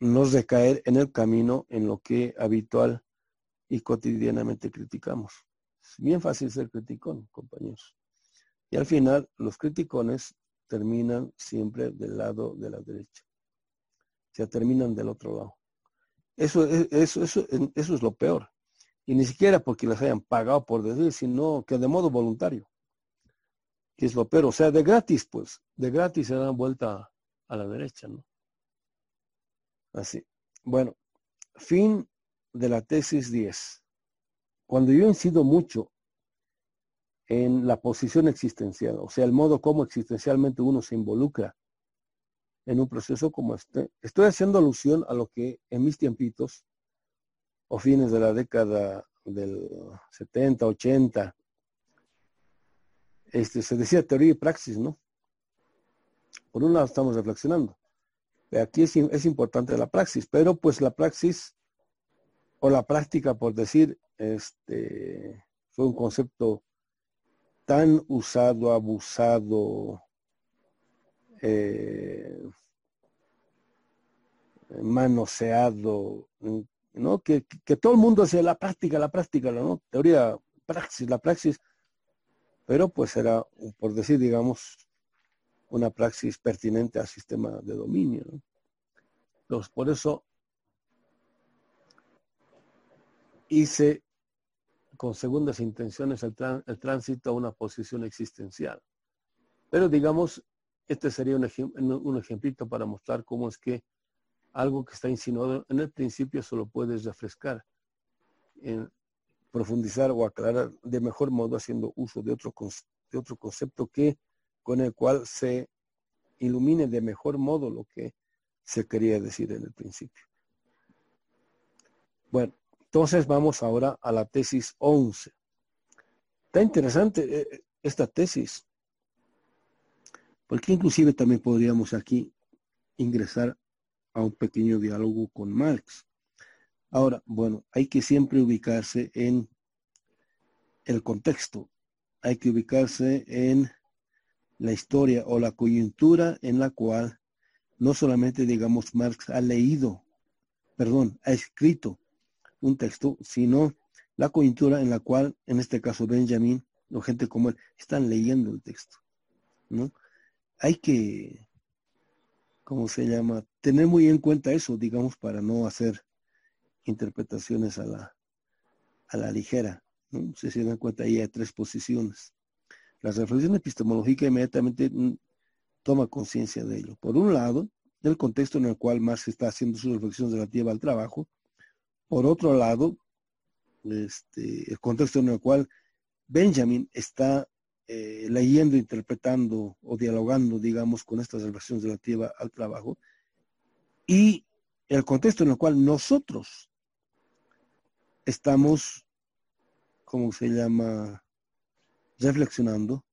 no recaer en el camino en lo que habitual y cotidianamente criticamos. Es bien fácil ser criticón, compañeros. Y al final, los criticones terminan siempre del lado de la derecha. O sea, terminan del otro lado. Eso, eso, eso, eso es lo peor. Y ni siquiera porque les hayan pagado por decir, sino que de modo voluntario. Que es lo peor. O sea, de gratis, pues. De gratis se dan vuelta a la derecha, ¿no? Así. Bueno, fin de la tesis 10. Cuando yo incido mucho en la posición existencial, o sea, el modo como existencialmente uno se involucra en un proceso como este. Estoy haciendo alusión a lo que en mis tiempitos, o fines de la década del 70, 80, este, se decía teoría y praxis, ¿no? Por un lado estamos reflexionando. Aquí es, es importante la praxis, pero pues la praxis o la práctica, por decir, este, fue un concepto tan usado, abusado, eh, manoseado, ¿no? Que, que, todo el mundo hace la práctica, la práctica, ¿no? Teoría, praxis, la praxis, pero pues era, por decir, digamos, una praxis pertinente al sistema de dominio. Entonces, por eso hice con segundas intenciones el, tránsito a una posición existencial. Pero digamos, este sería un, un ejemplito para mostrar cómo es que algo que está insinuado en el principio solo puedes refrescar, profundizar o aclarar de mejor modo haciendo uso de otro, de otro concepto que con el cual se ilumine de mejor modo lo que se quería decir en el principio. Bueno, entonces vamos ahora a la tesis 11. Está interesante eh, esta tesis, porque inclusive también podríamos aquí ingresar a un pequeño diálogo con Marx. Ahora, bueno, hay que siempre ubicarse en el contexto, hay que ubicarse en la historia o la coyuntura en la cual no solamente, digamos, Marx ha leído, perdón, ha escrito un texto, sino la coyuntura en la cual, en este caso, Benjamin o gente como él, están leyendo el texto. ¿no? Hay que ¿cómo se llama? Tener muy en cuenta eso, digamos, para no hacer interpretaciones a la, a la ligera. ¿no? Si se dan cuenta, ahí hay tres posiciones. La reflexión epistemológica inmediatamente toma conciencia de ello. Por un lado, el contexto en el cual Marx está haciendo sus reflexiones relativas al trabajo. Por otro lado, este, el contexto en el cual Benjamin está eh, leyendo, interpretando o dialogando, digamos, con estas relaciones relativas al trabajo, y el contexto en el cual nosotros estamos, como se llama, reflexionando,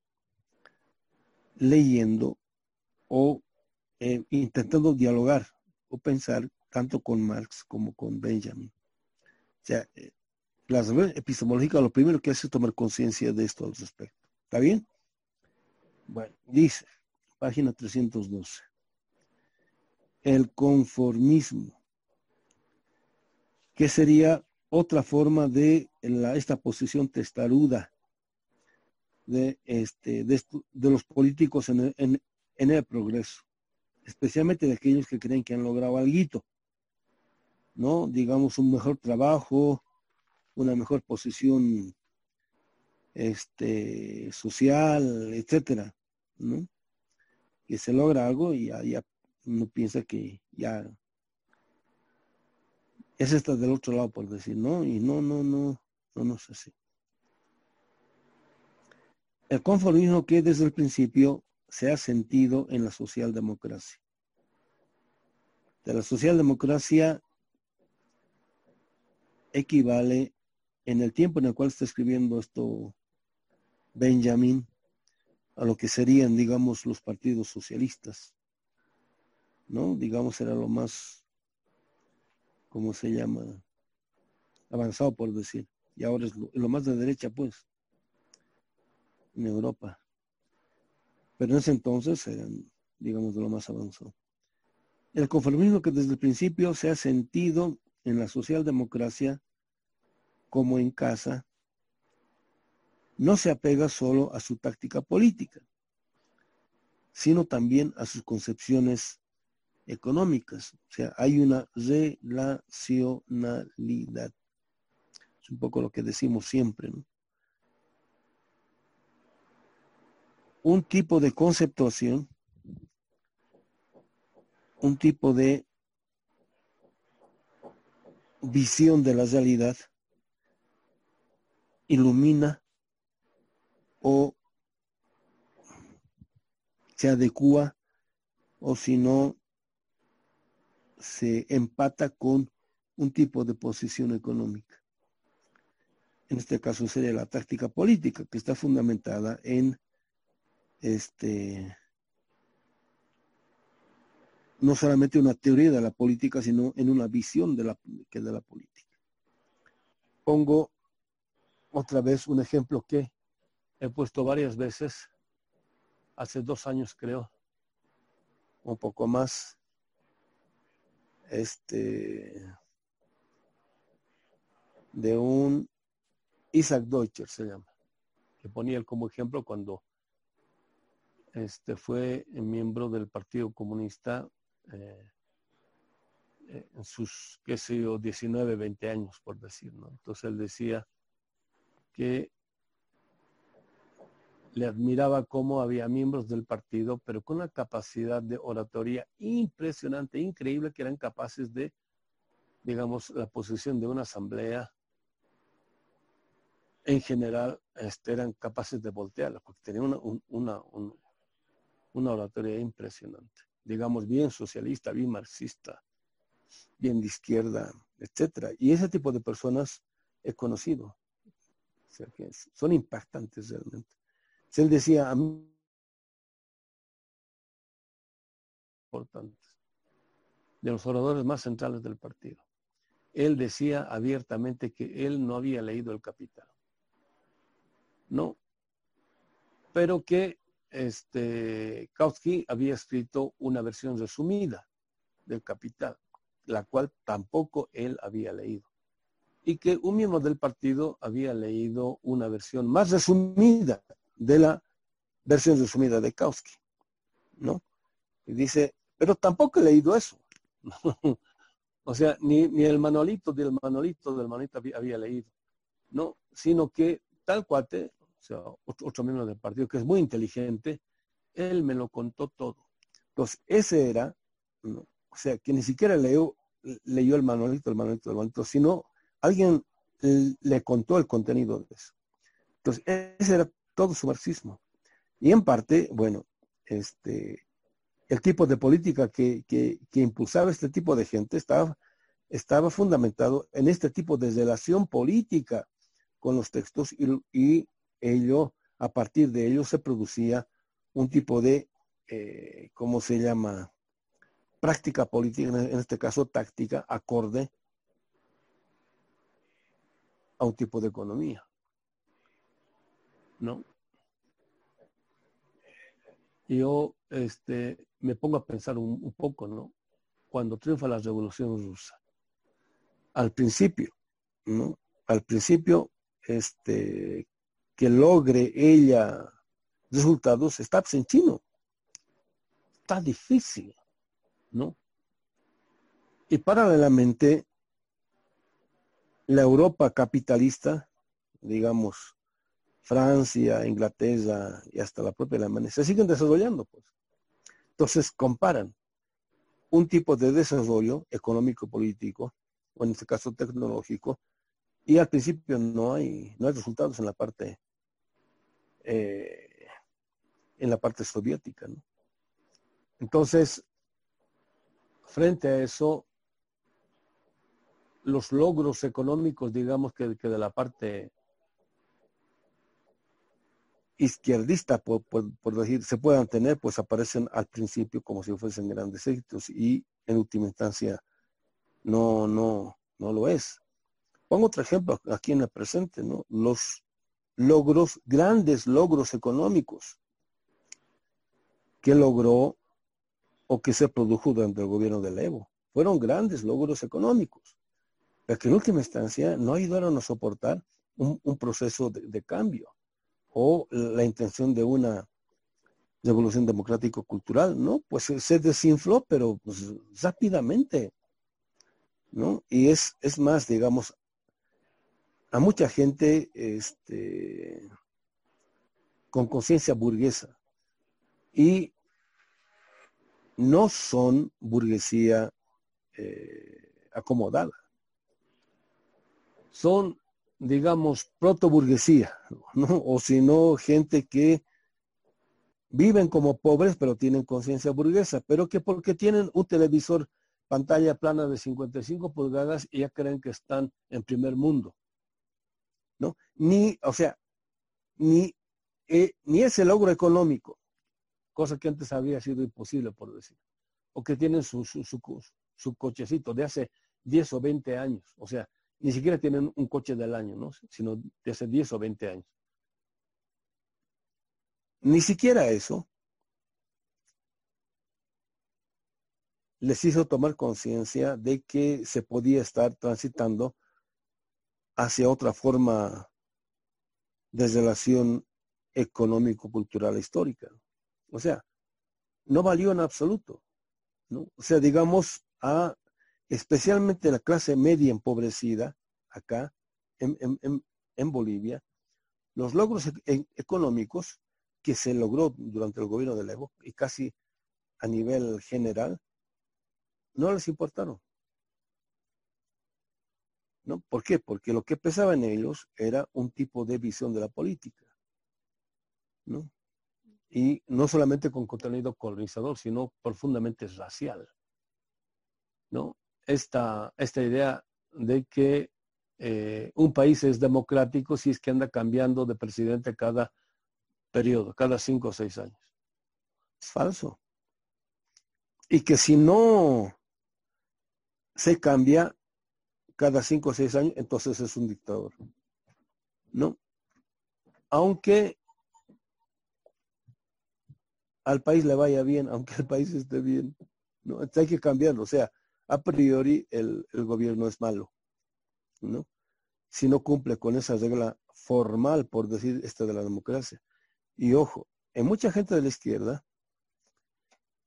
leyendo o eh, intentando dialogar o pensar tanto con Marx como con Benjamin. Sea, eh, la epistemológica lo primero que hace es tomar conciencia de esto al respecto. ¿Está bien? Bueno, dice, página 312. El conformismo, que sería otra forma de esta posición testaruda de, este, de, los políticos en el, progreso, especialmente de aquellos que creen que han logrado algo, ¿no? Digamos, un mejor trabajo, una mejor posición este, social, etcétera, ¿no? Que se logra algo y ya, uno piensa que ya es está del otro lado, por decir, ¿no? Y no, no, no, no, no es así. El conformismo que desde el principio se ha sentido en la socialdemocracia. De la socialdemocracia equivale en el tiempo en el cual está escribiendo esto Benjamin a lo que serían, digamos, los partidos socialistas, ¿no? Digamos, era lo más, ¿cómo se llama? Avanzado, por decir. Y ahora es lo, más de derecha, pues, en Europa. Pero en ese entonces eran, digamos, de lo más avanzado. El conformismo que desde el principio se ha sentido en la socialdemocracia como en casa no se apega solo a su táctica política, sino también a sus concepciones económicas. O sea, hay una relacionalidad. Es un poco lo que decimos siempre, ¿no? Un tipo de conceptuación, un tipo de visión de la realidad ilumina o se adecua o si no se empata con un tipo de posición económica. En este caso sería la táctica política, que está fundamentada en este no solamente una teoría de la política, sino en una visión de la, que de la política. Pongo otra vez un ejemplo que he puesto varias veces, hace dos años creo, un poco más, este, de un Isaac Deutscher se llama, que ponía él como ejemplo cuando este, fue miembro del Partido Comunista eh, eh, en sus, qué sé yo, 19, 20 años, por decir, ¿no? Entonces él decía que le admiraba cómo había miembros del partido, pero con una capacidad de oratoria impresionante, increíble, que eran capaces de, digamos, la posición de una asamblea en general este, eran capaces de voltearla, porque tenían una, una, oratoria impresionante, digamos, bien socialista, bien marxista, bien de izquierda, etcétera. Y ese tipo de personas he conocido. son impactantes realmente. Él decía a mí importantes, de los oradores más centrales del partido. Él decía abiertamente que él no había leído el capital. No. Pero que este, Kautsky había escrito una versión resumida del capital, la cual tampoco él había leído. Y que un miembro del partido había leído una versión más resumida de la versión resumida de Kautsky. ¿No? Y dice, pero tampoco he leído eso. o sea, ni, ni, el manualito del manualito del manualito había, había leído. No, sino que tal cuate o sea, otro, miembro del partido que es muy inteligente, él me lo contó todo. Entonces, ese era, o sea, que ni siquiera leyó, leyó el manualito, el manualito, el manualito, sino alguien le contó el contenido de eso. Entonces, ese era todo su marxismo. Y en parte, bueno, este, el tipo de política que, que, impulsaba este tipo de gente estaba, estaba fundamentado en este tipo de relación política con los textos y, ello, a partir de ello se producía un tipo de, eh, ¿cómo se llama? Práctica política, en este caso táctica, acorde a un tipo de economía. ¿No? Yo este, me pongo a pensar un, un poco, ¿no? Cuando triunfa la revolución rusa. Al principio, ¿no? Al principio, este, que logre ella resultados está en chino. Está difícil, ¿no? Y paralelamente, la Europa capitalista, digamos, Francia, Inglaterra y hasta la propia Alemania, se siguen desarrollando, pues. Entonces comparan un tipo de desarrollo económico-político, o en este caso tecnológico, y al principio no hay, no hay resultados en la parte eh, en la parte soviética. Entonces, frente a eso, los logros económicos, digamos que, de la parte izquierdista, por, decir, se puedan tener, pues aparecen al principio como si fuesen grandes éxitos y en última instancia no, no, no lo es. Pongo otro ejemplo aquí en el presente, ¿no? Los logros, grandes logros económicos que logró o que se produjo durante el gobierno del Evo. Fueron grandes logros económicos, pero que en última instancia no ayudaron a soportar un, proceso de, cambio o la intención de una revolución democrático-cultural, ¿no? Pues se desinfló, pero pues, rápidamente, ¿no? Y es, es más, digamos, a mucha gente este, con conciencia burguesa y no son burguesía eh, acomodada. Son, digamos, proto-burguesía, ¿no? o si no, gente que viven como pobres pero tienen conciencia burguesa, pero que porque tienen un televisor pantalla plana de 55 pulgadas ya creen que están en primer mundo. ¿No? Ni, o sea, ni, eh, ni ese logro económico, cosa que antes había sido imposible, por decir, o que tienen su, su, su, cochecito de hace 10 o 20 años, o sea, ni siquiera tienen un coche del año, ¿no? Sino de hace 10 o 20 años. Ni siquiera eso les hizo tomar conciencia de que se podía estar transitando hacia otra forma de relación económico-cultural histórica. O sea, no valió en absoluto. O sea, digamos, a especialmente la clase media empobrecida acá en, en Bolivia, los logros e, económicos que se logró durante el gobierno de Evo y casi a nivel general, no les importaron. ¿Por qué? Porque lo que pesaba en ellos era un tipo de visión de la política. ¿no? Y no solamente con contenido colonizador, sino profundamente racial. ¿no? Esta, esta idea de que eh, un país es democrático si es que anda cambiando de presidente cada periodo, cada cinco o seis años. Es falso. Y que si no se cambia cada cinco o seis años, entonces es un dictador. ¿No? Aunque al país le vaya bien, aunque el país esté bien. ¿no? hay que cambiarlo. O sea, a priori el, el gobierno es malo. ¿no? Si no cumple con esa regla formal, por decir, esta de la democracia. Y ojo, en mucha gente de la izquierda,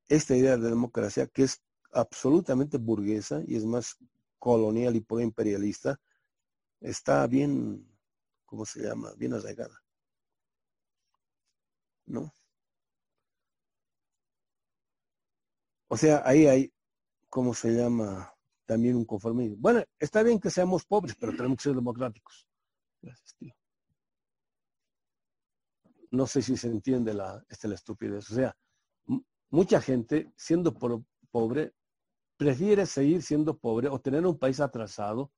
esta idea de democracia, que es absolutamente burguesa y es más colonial y pro-imperialista, está bien, ¿cómo se llama? Bien arraigada. ¿No? O sea, ahí hay, ¿cómo se llama? También un conformismo. Bueno, está bien que seamos pobres, pero tenemos que ser democráticos. Gracias, tío. No sé si se entiende la, esta, la estupidez. O sea, mucha gente, siendo pobre, prefiere seguir siendo pobre o tener un país atrasado,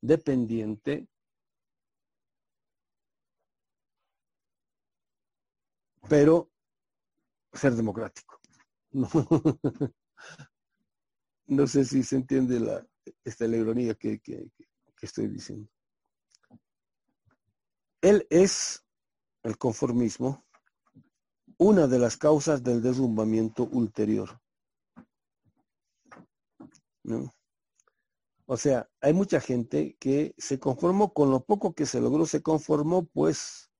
dependiente, pero ser democrático. No, sé si se entiende la, esta ironía que, que estoy diciendo. Él es el conformismo una de las causas del derrumbamiento ulterior. O sea, hay mucha gente que se conformó con lo poco que se logró, se conformó pues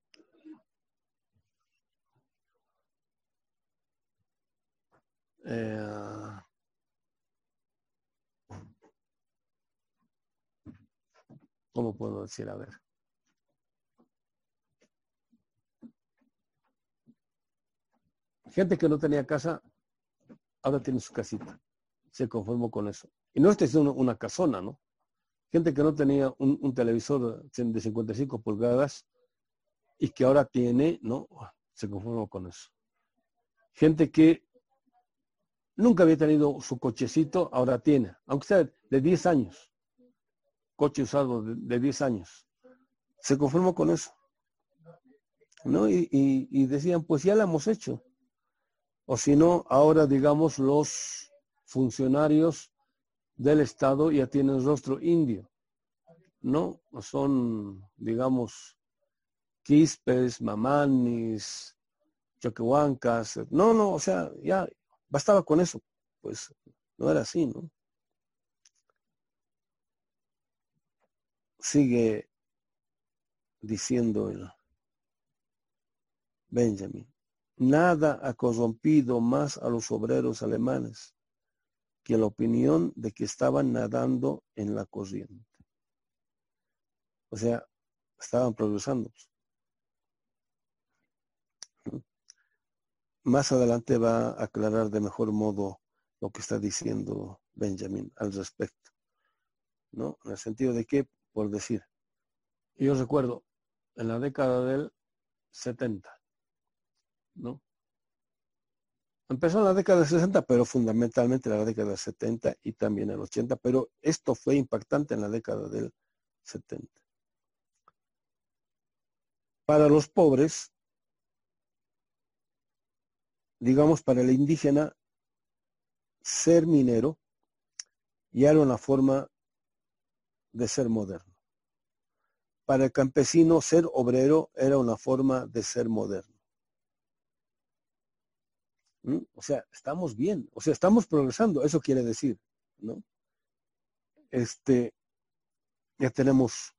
eh, ¿cómo puedo decir? A ver. Gente que no tenía casa, ahora tiene su casita. Se conformó con eso. Y no es una, casona, ¿no? Gente que no tenía un, televisor de 55 pulgadas y que ahora tiene, ¿no? Se conformó con eso. Gente que nunca había tenido su cochecito, ahora tiene, aunque sea de 10 años. Coche usado de, 10 años. Se conformó con eso. ¿No? y decían, pues ya lo hemos hecho o si no, ahora digamos los funcionarios del Estado ya tienen rostro indio, ¿no? Son, digamos, quispes, mamanis, choquehuancas, no, no, o sea, ya bastaba con eso, pues no era así, ¿no? Sigue diciendo el Benjamin. Nada ha corrompido más a los obreros alemanes que la opinión de que estaban nadando en la corriente. O sea, estaban progresando. Más adelante va a aclarar de mejor modo lo que está diciendo Benjamin al respecto. ¿No? En el sentido de que, por decir, yo recuerdo en la década del 70, ¿no? Empezó en la década de 60, pero fundamentalmente en la década de 70 y también en el 80, pero esto fue impactante en la década del 70. Para los pobres, digamos para el indígena, ser minero ya era una forma de ser moderno. Para el campesino, ser obrero era una forma de ser moderno. O sea, estamos bien, o sea, estamos progresando, eso quiere decir, ¿no? Este, ya tenemos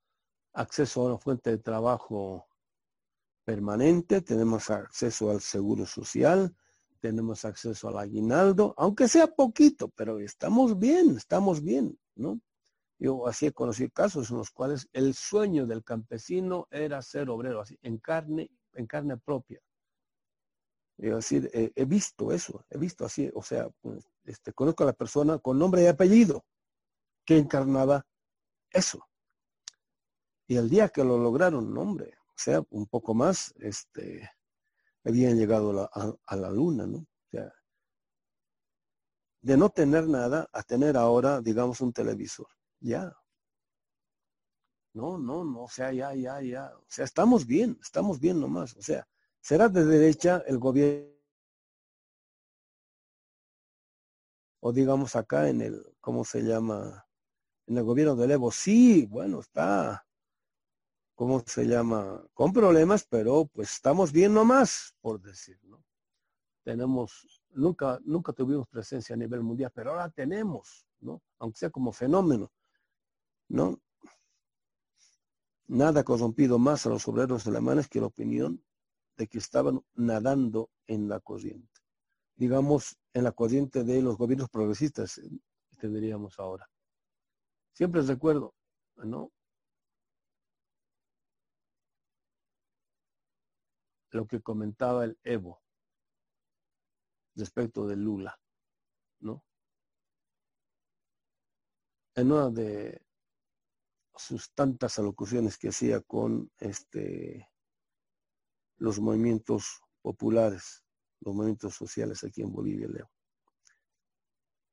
acceso a una fuente de trabajo permanente, tenemos acceso al seguro social, tenemos acceso al aguinaldo, aunque sea poquito, pero estamos bien, estamos bien, ¿no? Yo así he conocido casos en los cuales el sueño del campesino era ser obrero, así, en carne, en carne propia. Es decir, he visto eso, he visto así, o sea, este, conozco a la persona con nombre y apellido que encarnaba eso. Y el día que lo lograron, hombre, o sea, un poco más, este, habían llegado a, la luna, ¿no? O sea, de no tener nada a tener ahora, digamos, un televisor. Ya. No, no, no, o sea, ya, ya, ya. O sea, estamos bien, estamos bien nomás. O sea, será de derecha el gobierno. O digamos acá en el, ¿cómo se llama? En el gobierno del Evo. Sí, bueno, está ¿cómo se llama? Con problemas, pero pues estamos bien nomás, por decir, ¿no? Tenemos, nunca, nunca tuvimos presencia a nivel mundial, pero ahora tenemos, ¿no? Aunque sea como fenómeno, ¿no? Nada corrompido más a los obreros alemanes que la opinión de que estaban nadando en la corriente. Digamos, en la corriente de los gobiernos progresistas, tendríamos ahora. Siempre recuerdo, ¿no? lo que comentaba el Evo respecto de Lula, ¿no? En una de sus tantas alocuciones que hacía con este los movimientos populares, los movimientos sociales aquí en Bolivia, Leo.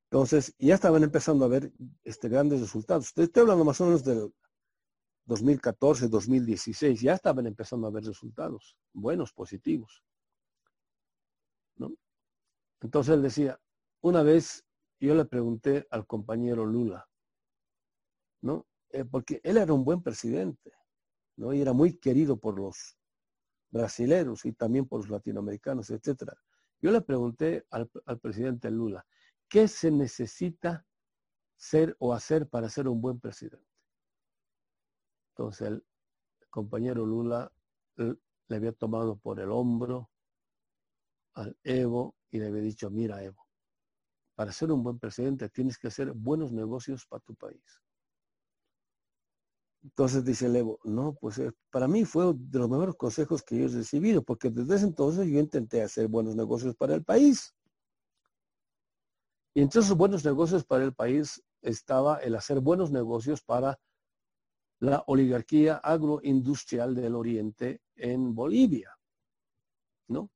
Entonces, ya estaban empezando a ver este, grandes resultados. Estoy hablando más o menos del 2014, 2016, ya estaban empezando a ver resultados buenos, positivos. ¿no? Entonces él decía, una vez yo le pregunté al compañero Lula, ¿no? Eh, porque él era un buen presidente, ¿no? Y era muy querido por los brasileños y también por los latinoamericanos, etcétera. Yo le pregunté al, al presidente Lula, ¿qué se necesita ser o hacer para ser un buen presidente? Entonces el compañero Lula le había tomado por el hombro al Evo y le había dicho, mira Evo, para ser un buen presidente tienes que hacer buenos negocios para tu país. Entonces dice el Evo, no, pues eh, para mí fue de los mejores consejos que yo he recibido, porque desde ese entonces yo intenté hacer buenos negocios para el país. Y entre esos buenos negocios para el país estaba el hacer buenos negocios para la oligarquía agroindustrial del Oriente en Bolivia, ¿no?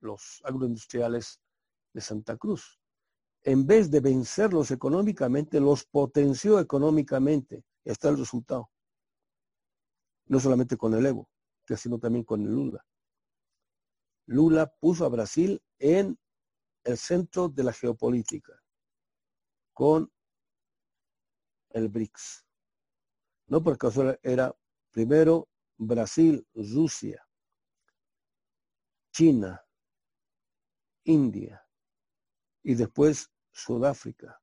Los agroindustriales de Santa Cruz. En vez de vencerlos económicamente, los potenció económicamente. Está el resultado. No solamente con el Evo, sino también con el Lula. Lula puso a Brasil en el centro de la geopolítica con el BRICS. No porque era primero Brasil, Rusia, China, India y después Sudáfrica,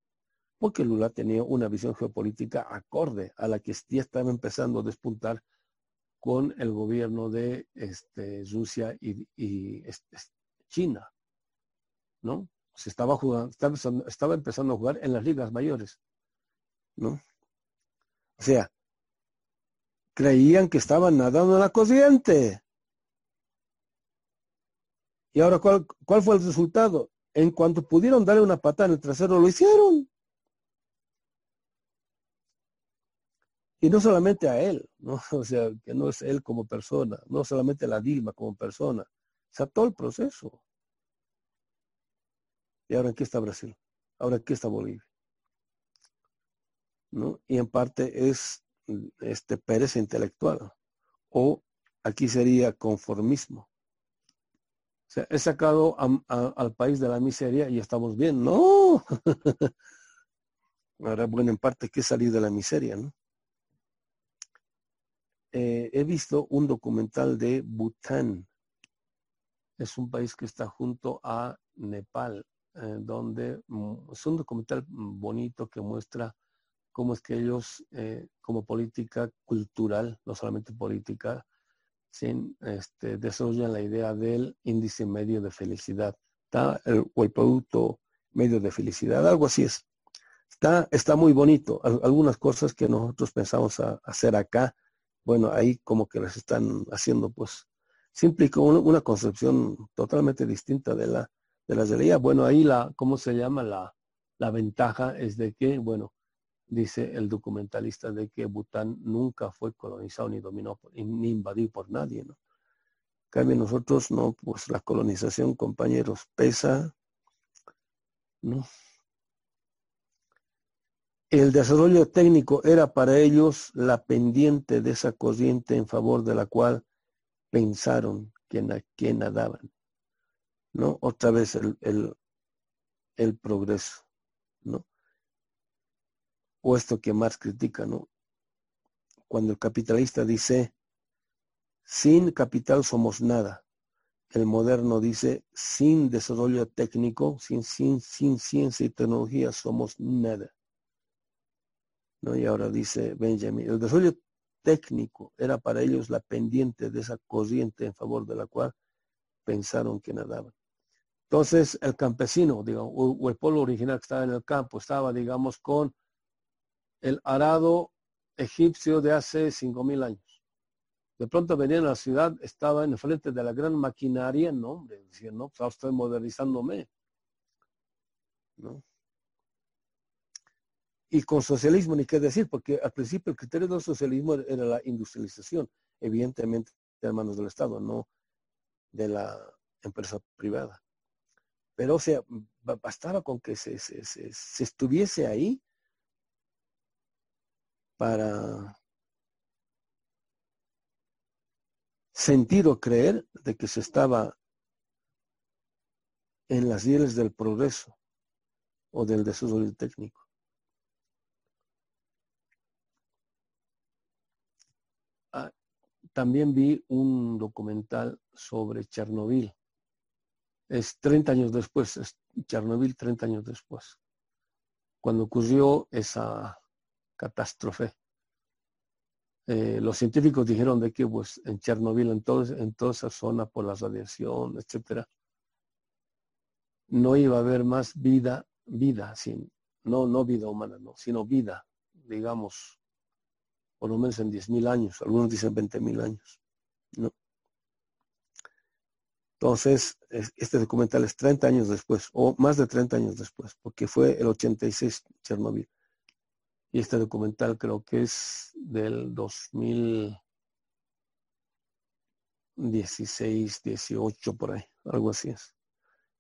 porque Lula tenía una visión geopolítica acorde a la que ya estaba empezando a despuntar con el gobierno de este, Rusia y, este, China, ¿no? Se estaba jugando, estaba, empezando a jugar en las ligas mayores, ¿no? O sea, creían que estaban nadando en la corriente. Y ahora, ¿cuál, ¿cuál fue el resultado? En cuanto pudieron darle una patada en el trasero, lo hicieron. Y no solamente a él, ¿no? o sea, que no es él como persona, no solamente la Dilma como persona, o sea, todo el proceso. ¿Y ahora qué está Brasil? ¿Ahora qué está Bolivia? ¿No? Y en parte es este pereza intelectual. O aquí sería conformismo. O sea, he sacado al país de la miseria y estamos bien. No. Ahora, bueno, en parte que salir de la miseria, ¿no? Eh, he visto un documental de Bután. Es un país que está junto a Nepal, eh, donde mm, es un documental bonito que muestra cómo es que ellos, eh, como política cultural, no solamente política, sin, este, desarrollan la idea del índice medio de felicidad está el, o el producto medio de felicidad, algo así es. Está, está muy bonito. Algunas cosas que nosotros pensamos hacer acá, bueno, ahí como que las están haciendo, pues, simple una, una concepción totalmente distinta de la de las de Bueno, ahí la, ¿cómo se llama? La, la ventaja es de que, bueno, dice el documentalista de que Bután nunca fue colonizado ni dominado ni invadido por nadie, ¿no? Cambio nosotros no, pues la colonización, compañeros, pesa, ¿no? El desarrollo técnico era para ellos la pendiente de esa corriente en favor de la cual pensaron que, nadaban, ¿no? Otra vez el, progreso, ¿no? o esto que Marx critica, ¿no? Cuando el capitalista dice, sin capital somos nada. El moderno dice, sin desarrollo técnico, sin ciencia y tecnología somos nada. Y ahora dice Benjamin, el desarrollo técnico era para ellos la pendiente de esa corriente en favor de la cual pensaron que nadaban. Entonces, el campesino, digamos, o, el pueblo original que estaba en el campo, estaba, digamos, con el arado egipcio de hace cinco mil años. De pronto venían a la ciudad, estaba en frente de la gran maquinaria, no, hombre, decían, no, pues estoy modernizándome. ¿No? Y con socialismo ni qué decir, porque al principio el criterio del socialismo era la industrialización, evidentemente de manos del Estado, no de la empresa privada. Pero o sea, bastaba con que se, se estuviese ahí para sentir o creer de que se estaba en las rieles del progreso o del desarrollo técnico. También vi un documental sobre Chernobyl. Es 30 años después, es Chernobyl 30 años después, cuando ocurrió esa catástrofe. Eh, los científicos dijeron de que pues, en Chernobyl, en, en toda esa zona por la radiación, etcétera, no iba a haber más vida, vida, sin, no, no vida humana, no, sino vida, digamos, por lo menos en 10.000 años, algunos dicen 20.000 años. ¿no? Entonces, este documental es 30 años después, o más de 30 años después, porque fue el 86 Chernobyl. Y este documental creo que es del 2016, 18 por ahí, algo así es.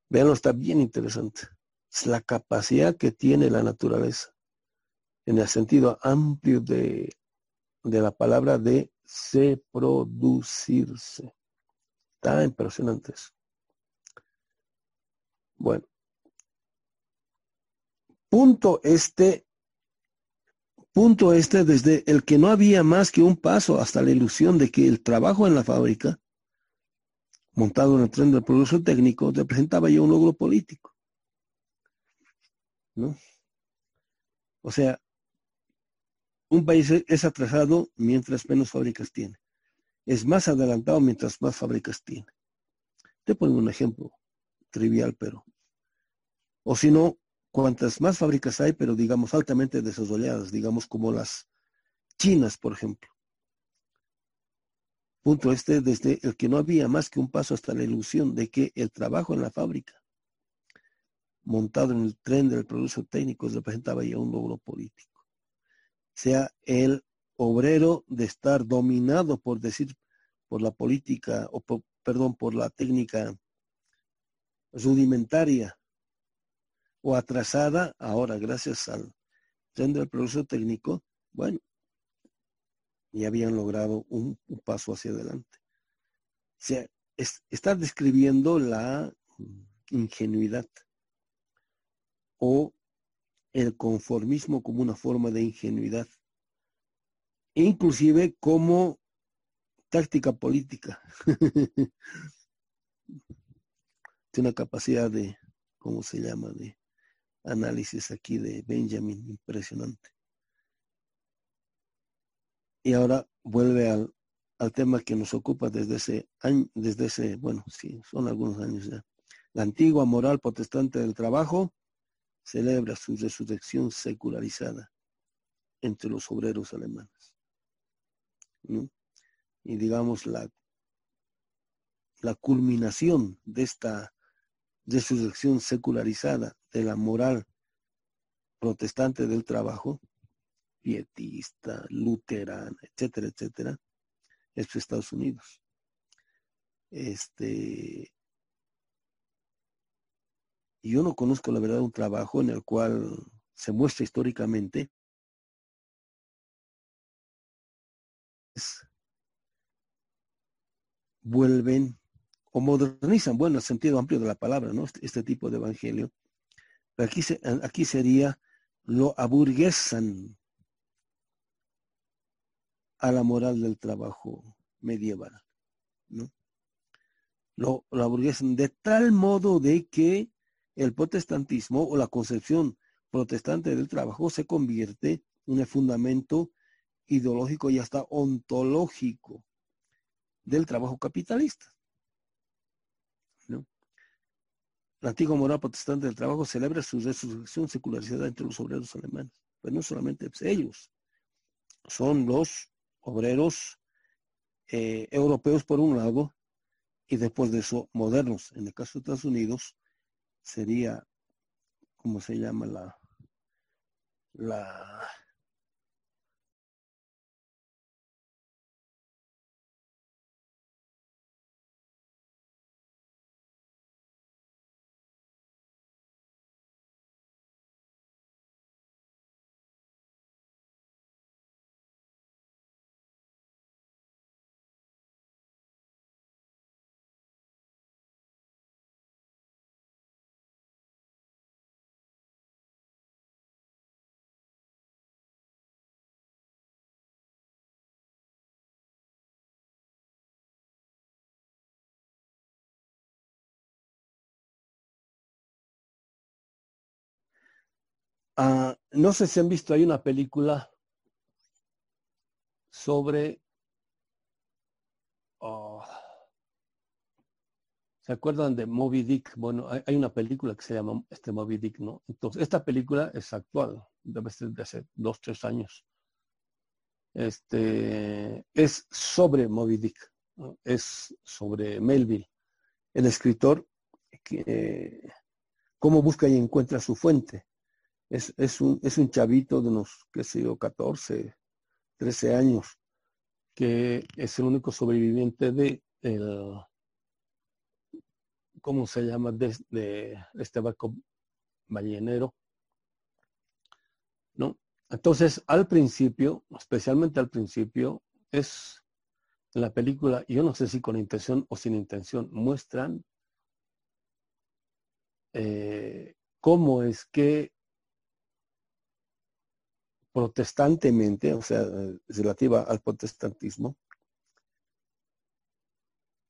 Veanlo, está bien interesante. Es la capacidad que tiene la naturaleza en el sentido amplio de, de la palabra de se producirse. Está impresionante eso. Bueno. Punto este Punto este desde el que no había más que un paso hasta la ilusión de que el trabajo en la fábrica, montado en el tren del progreso técnico, representaba ya un logro político. ¿No? O sea, un país es atrasado mientras menos fábricas tiene. Es más adelantado mientras más fábricas tiene. Te pongo un ejemplo trivial, pero. O si no, cuantas más fábricas hay, pero digamos altamente desarrolladas, digamos como las chinas, por ejemplo. Punto este desde el que no había más que un paso hasta la ilusión de que el trabajo en la fábrica, montado en el tren del producto técnico, representaba ya un logro político. Sea el obrero de estar dominado, por decir, por la política, o perdón, por la técnica rudimentaria o atrasada, ahora gracias al tren del progreso técnico, bueno, ya habían logrado un, paso hacia adelante. O sea, está describiendo la ingenuidad o el conformismo como una forma de ingenuidad, inclusive como táctica política. Tiene una capacidad de, ¿cómo se llama?, de análisis aquí de Benjamin, impresionante. Y ahora vuelve al, tema que nos ocupa desde ese año, desde ese, bueno, sí, son algunos años ya. La antigua moral protestante del trabajo celebra su resurrección secularizada entre los obreros alemanes. Y digamos, la, la culminación de esta resurrección secularizada de la moral protestante del trabajo, pietista, luterana, etcétera, etcétera, es Estados Unidos. Este, yo no conozco la verdad un trabajo en el cual se muestra históricamente vuelven o modernizan, bueno, el sentido amplio de la palabra, ¿no? Este, este tipo de evangelio. Pero aquí, aquí sería lo aburguesan a la moral del trabajo medieval, ¿no? Lo aburguesan de tal modo de que el protestantismo o la concepción protestante del trabajo se convierte en el fundamento ideológico y hasta ontológico del trabajo capitalista. La antigua moral protestante del trabajo celebra su resurrección secularizada entre los obreros alemanes. Pero no solamente ellos, son los obreros eh, europeos por un lado y después de eso modernos. En el caso de Estados Unidos sería, ¿cómo se llama la, la Ah, no sé si han visto, hay una película sobre... Oh, ¿Se acuerdan de Moby Dick? Bueno, hay, una película que se llama este Moby Dick, ¿no? Entonces, esta película es actual, debe ser de hace dos, tres años. Este, es sobre Moby Dick, es sobre Melville, el escritor que cómo busca y encuentra su fuente es, un, es un chavito de unos, qué sé yo, 14, 13 años, que es el único sobreviviente de el, ¿cómo se llama? De, este barco ballenero. ¿No? Entonces, al principio, especialmente al principio, es la película, yo no sé si con intención o sin intención, muestran eh, cómo es que protestantemente, o sea, relativa al protestantismo,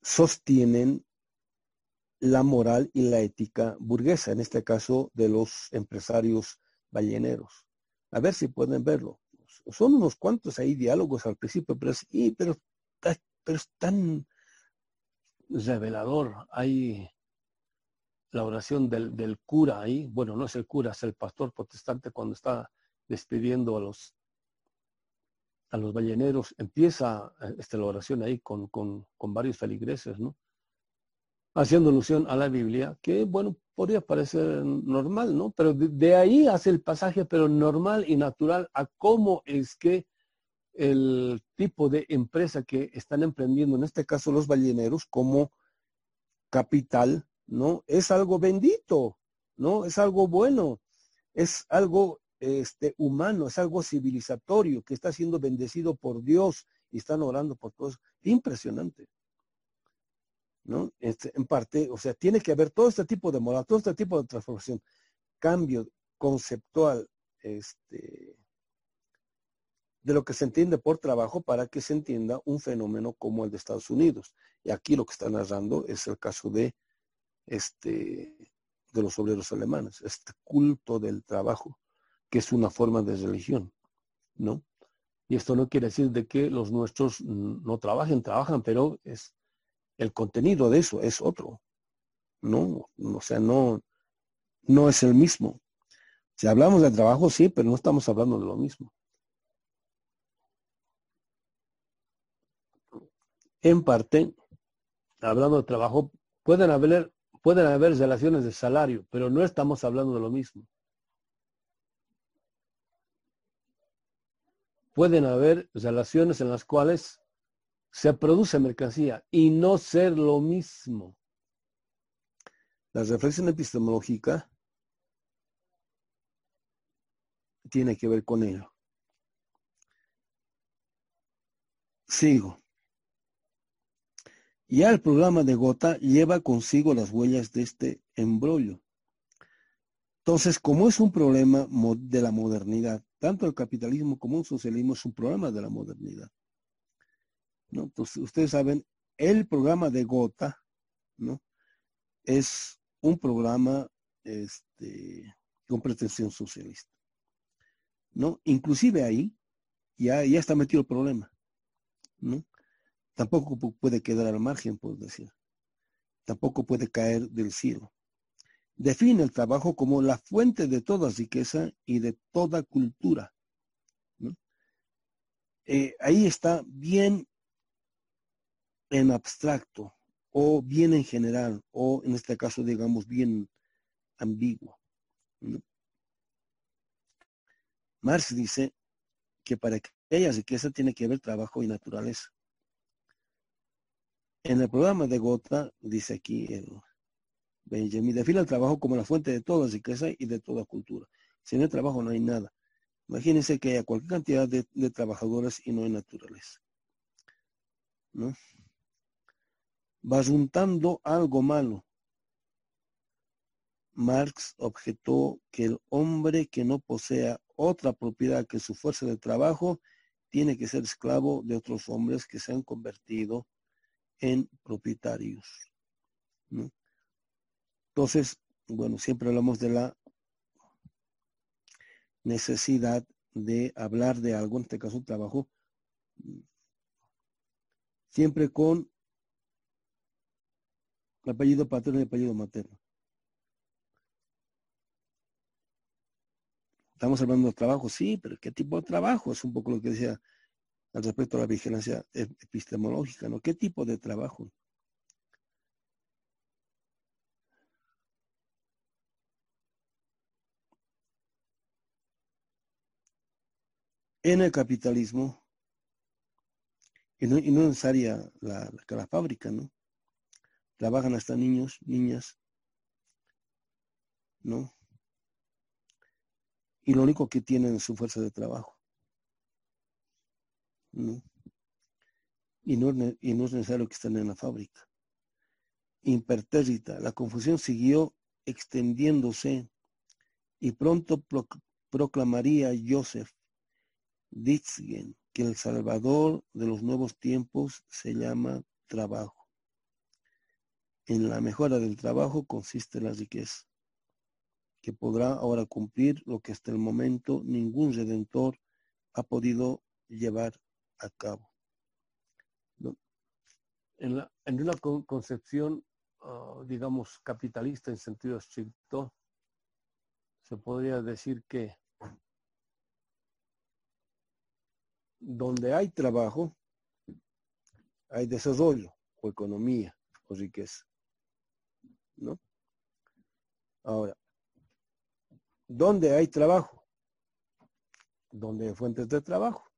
sostienen la moral y la ética burguesa, en este caso de los empresarios balleneros. A ver si pueden verlo. Son unos cuantos ahí diálogos al principio, pero es, pero, tan revelador. Hay la oración del, del cura ahí, bueno, no es el cura, es el pastor protestante cuando está despidiendo a los, a los balleneros, empieza eh, esta oración ahí con, con, con, varios feligreses, ¿no? Haciendo alusión a la Biblia, que bueno, podría parecer normal, ¿no? Pero de, ahí hace el pasaje, pero normal y natural a cómo es que el tipo de empresa que están emprendiendo, en este caso los balleneros, como capital, ¿no? Es algo bendito, ¿no? Es algo bueno, es algo este, humano, es algo civilizatorio que está siendo bendecido por Dios y están orando por todos. Impresionante. ¿No? Este, en parte, o sea, tiene que haber todo este tipo de moral, todo este tipo de transformación, cambio conceptual, este, de lo que se entiende por trabajo para que se entienda un fenómeno como el de Estados Unidos. Y aquí lo que está narrando es el caso de, este, de los obreros alemanes, este culto del trabajo que es una forma de religión, ¿no? Y esto no quiere decir de que los nuestros no trabajen, trabajan, pero es el contenido de eso es otro, No, o sea, no, no es el mismo. Si hablamos de trabajo, sí, pero no estamos hablando de lo mismo. En parte, hablando de trabajo, pueden haber, pueden haber relaciones de salario, pero no estamos hablando de lo mismo. Pueden haber relaciones en las cuales se produce mercancía y no ser lo mismo. La reflexión epistemológica tiene que ver con ello. Sigo. Ya el programa de Gota lleva consigo las huellas de este embrollo. Entonces, como es un problema de la modernidad, tanto el capitalismo como el socialismo es un problema de la modernidad. ¿no? Entonces, ustedes saben, el programa de Gota ¿no? es un programa este, con pretensión socialista. ¿no? Inclusive ahí ya, ya está metido el problema, ¿no? Tampoco puede quedar al margen, por decir. Tampoco puede caer del cielo. Define el trabajo como la fuente de toda riqueza y de toda cultura. Eh, ahí está bien en abstracto o bien en general o en este caso digamos bien ambiguo. Marx dice que para que haya riqueza tiene que haber trabajo y naturaleza. En el programa de Gotha, dice aquí el Benjamin, define el trabajo como la fuente de toda riqueza y de toda cultura. Sin el trabajo no hay nada. Imagínense que haya cualquier cantidad de, trabajadores y no hay naturaleza. ¿No? Va juntando algo malo. Marx objetó que el hombre que no posea otra propiedad que su fuerza de trabajo tiene que ser esclavo de otros hombres que se han convertido en propietarios. Entonces, bueno, siempre hablamos de la necesidad de hablar de algo, en este caso trabajo, siempre con apellido paterno y apellido materno. Estamos hablando de trabajo, sí, pero ¿qué tipo de trabajo? Es un poco lo que decía al respecto a la vigilancia epistemológica, ¿no? ¿Qué tipo de trabajo? En el capitalismo, y no, y necesaria la, fábrica, ¿no? Trabajan hasta niños, niñas, ¿no? Y lo único que tienen es su fuerza de trabajo. No, y no es necesario que estén en la fábrica. Impertérrita, la confusión siguió extendiéndose y pronto proclamaría Joseph Ditzgen que el salvador de los nuevos tiempos se llama trabajo. En la mejora del trabajo consiste la riqueza, que podrá ahora cumplir lo que hasta el momento ningún redentor ha podido llevar a cabo. En, una concepción, ah, digamos, capitalista en sentido estricto, se podría decir que donde hay trabajo, hay desarrollo o economía o riqueza. ¿No? Ahora, ¿dónde hay trabajo? Donde hay fuentes de trabajo.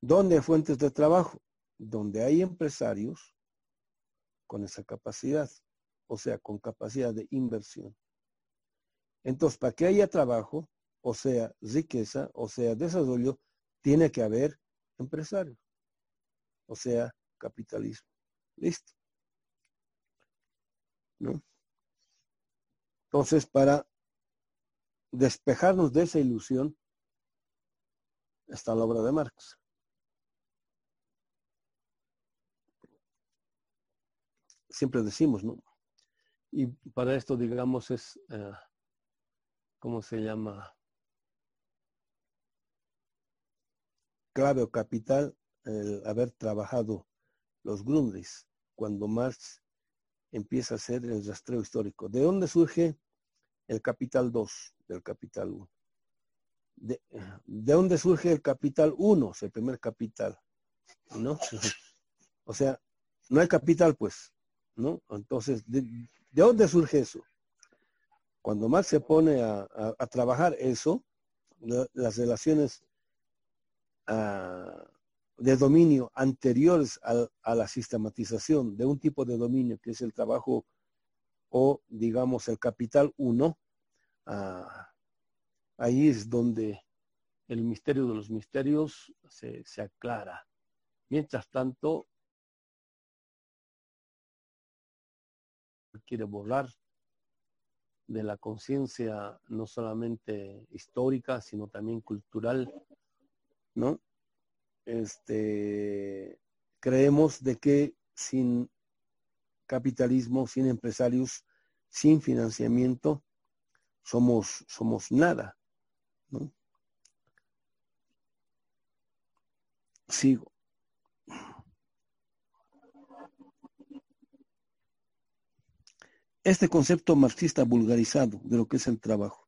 ¿Dónde hay fuentes de trabajo? Donde hay empresarios con esa capacidad, o sea, con capacidad de inversión. Entonces, para que haya trabajo, o sea, riqueza, o sea, desarrollo, tiene que haber empresarios, o sea, capitalismo. Listo. ¿No? Entonces, para despejarnos de esa ilusión, está la obra de Marx. siempre decimos, ¿no? Y para esto, digamos, es, eh, ¿cómo se llama? Clave o capital el haber trabajado los Grundris, cuando Marx empieza a ser el rastreo histórico. ¿De dónde surge el capital 2 del capital 1? De, dónde surge el capital 1, el primer capital? ¿No? O sea, no hay capital, pues, ¿no? Entonces, ¿de, dónde surge eso? Cuando Marx se pone a, trabajar eso, las relaciones ah, de dominio anteriores a, la sistematización de un tipo de dominio que es el trabajo o digamos el capital 1, ah, ahí es donde el misterio de los misterios se, se aclara. Mientras tanto, quiere borrar de la conciencia no solamente histórica, sino también cultural, ¿no? este, creemos de que sin capitalismo, sin empresarios, sin financiamiento, somos, somos nada. Sigo. Este concepto marxista vulgarizado de lo que es el trabajo.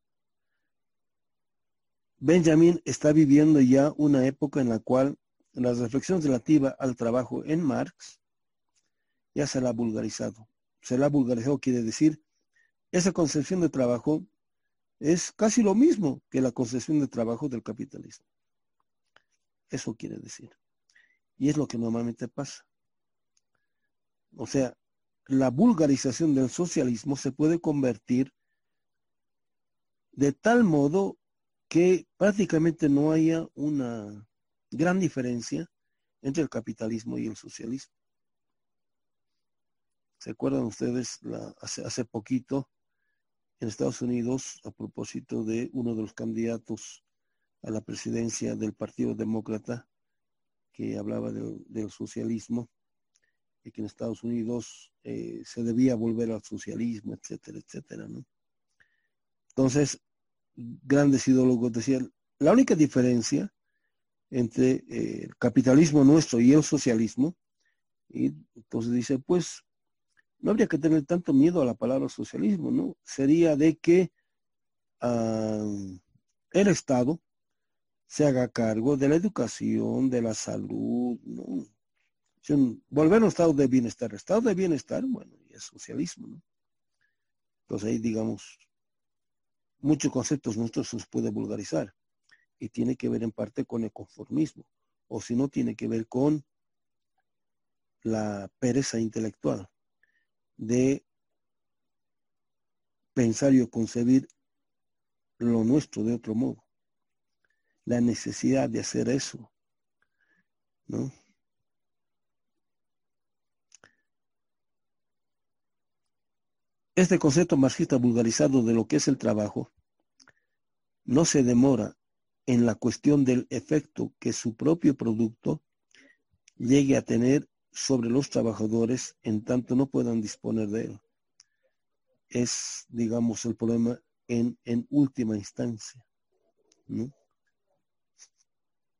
Benjamin está viviendo ya una época en la cual la reflexión relativa al trabajo en Marx ya se la ha vulgarizado. Se la ha vulgarizado quiere decir, esa concepción de trabajo es casi lo mismo que la concepción de trabajo del capitalismo. Eso quiere decir. Y es lo que normalmente pasa. O sea, la vulgarización del socialismo se puede convertir de tal modo que prácticamente no haya una gran diferencia entre el capitalismo y el socialismo. ¿Se acuerdan ustedes hace, poquito en Estados Unidos a propósito de uno de los candidatos a la presidencia del Partido Demócrata que hablaba del, socialismo y que en Estados Unidos eh, se debía volver al socialismo, etcétera, etcétera, ¿no? Entonces, grandes ideólogos decían, la única diferencia entre eh, el capitalismo nuestro y el socialismo. Y entonces dice, pues no habría que tener tanto miedo a la palabra socialismo, ¿no? Sería de que el Estado se haga cargo de la educación, de la salud, ¿no? volver a un estado de bienestar. Estado de bienestar, bueno, y es socialismo, ¿no? Entonces ahí, digamos, muchos conceptos nuestros se puede vulgarizar y tiene que ver en parte con el conformismo, o si no tiene que ver con la pereza intelectual de pensar y concebir lo nuestro de otro modo. La necesidad de hacer eso, ¿no? Este concepto marxista vulgarizado de lo que es el trabajo no se demora en la cuestión del efecto que su propio producto llegue a tener sobre los trabajadores en tanto no puedan disponer de él. Es, digamos, el problema en, última instancia. En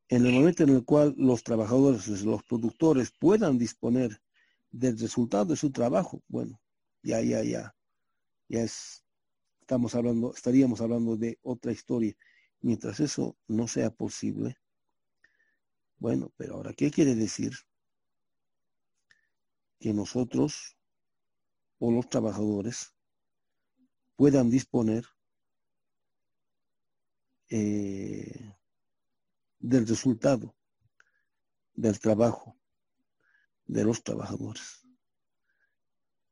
el momento en el cual los trabajadores, los productores puedan disponer del resultado de su trabajo, bueno, ya, ya, ya, ya es, estamos hablando, estaríamos hablando de otra historia. Mientras eso no sea posible, bueno, pero ahora, ¿qué quiere decir? Que nosotros o los trabajadores puedan disponer eh, del resultado del trabajo de los trabajadores.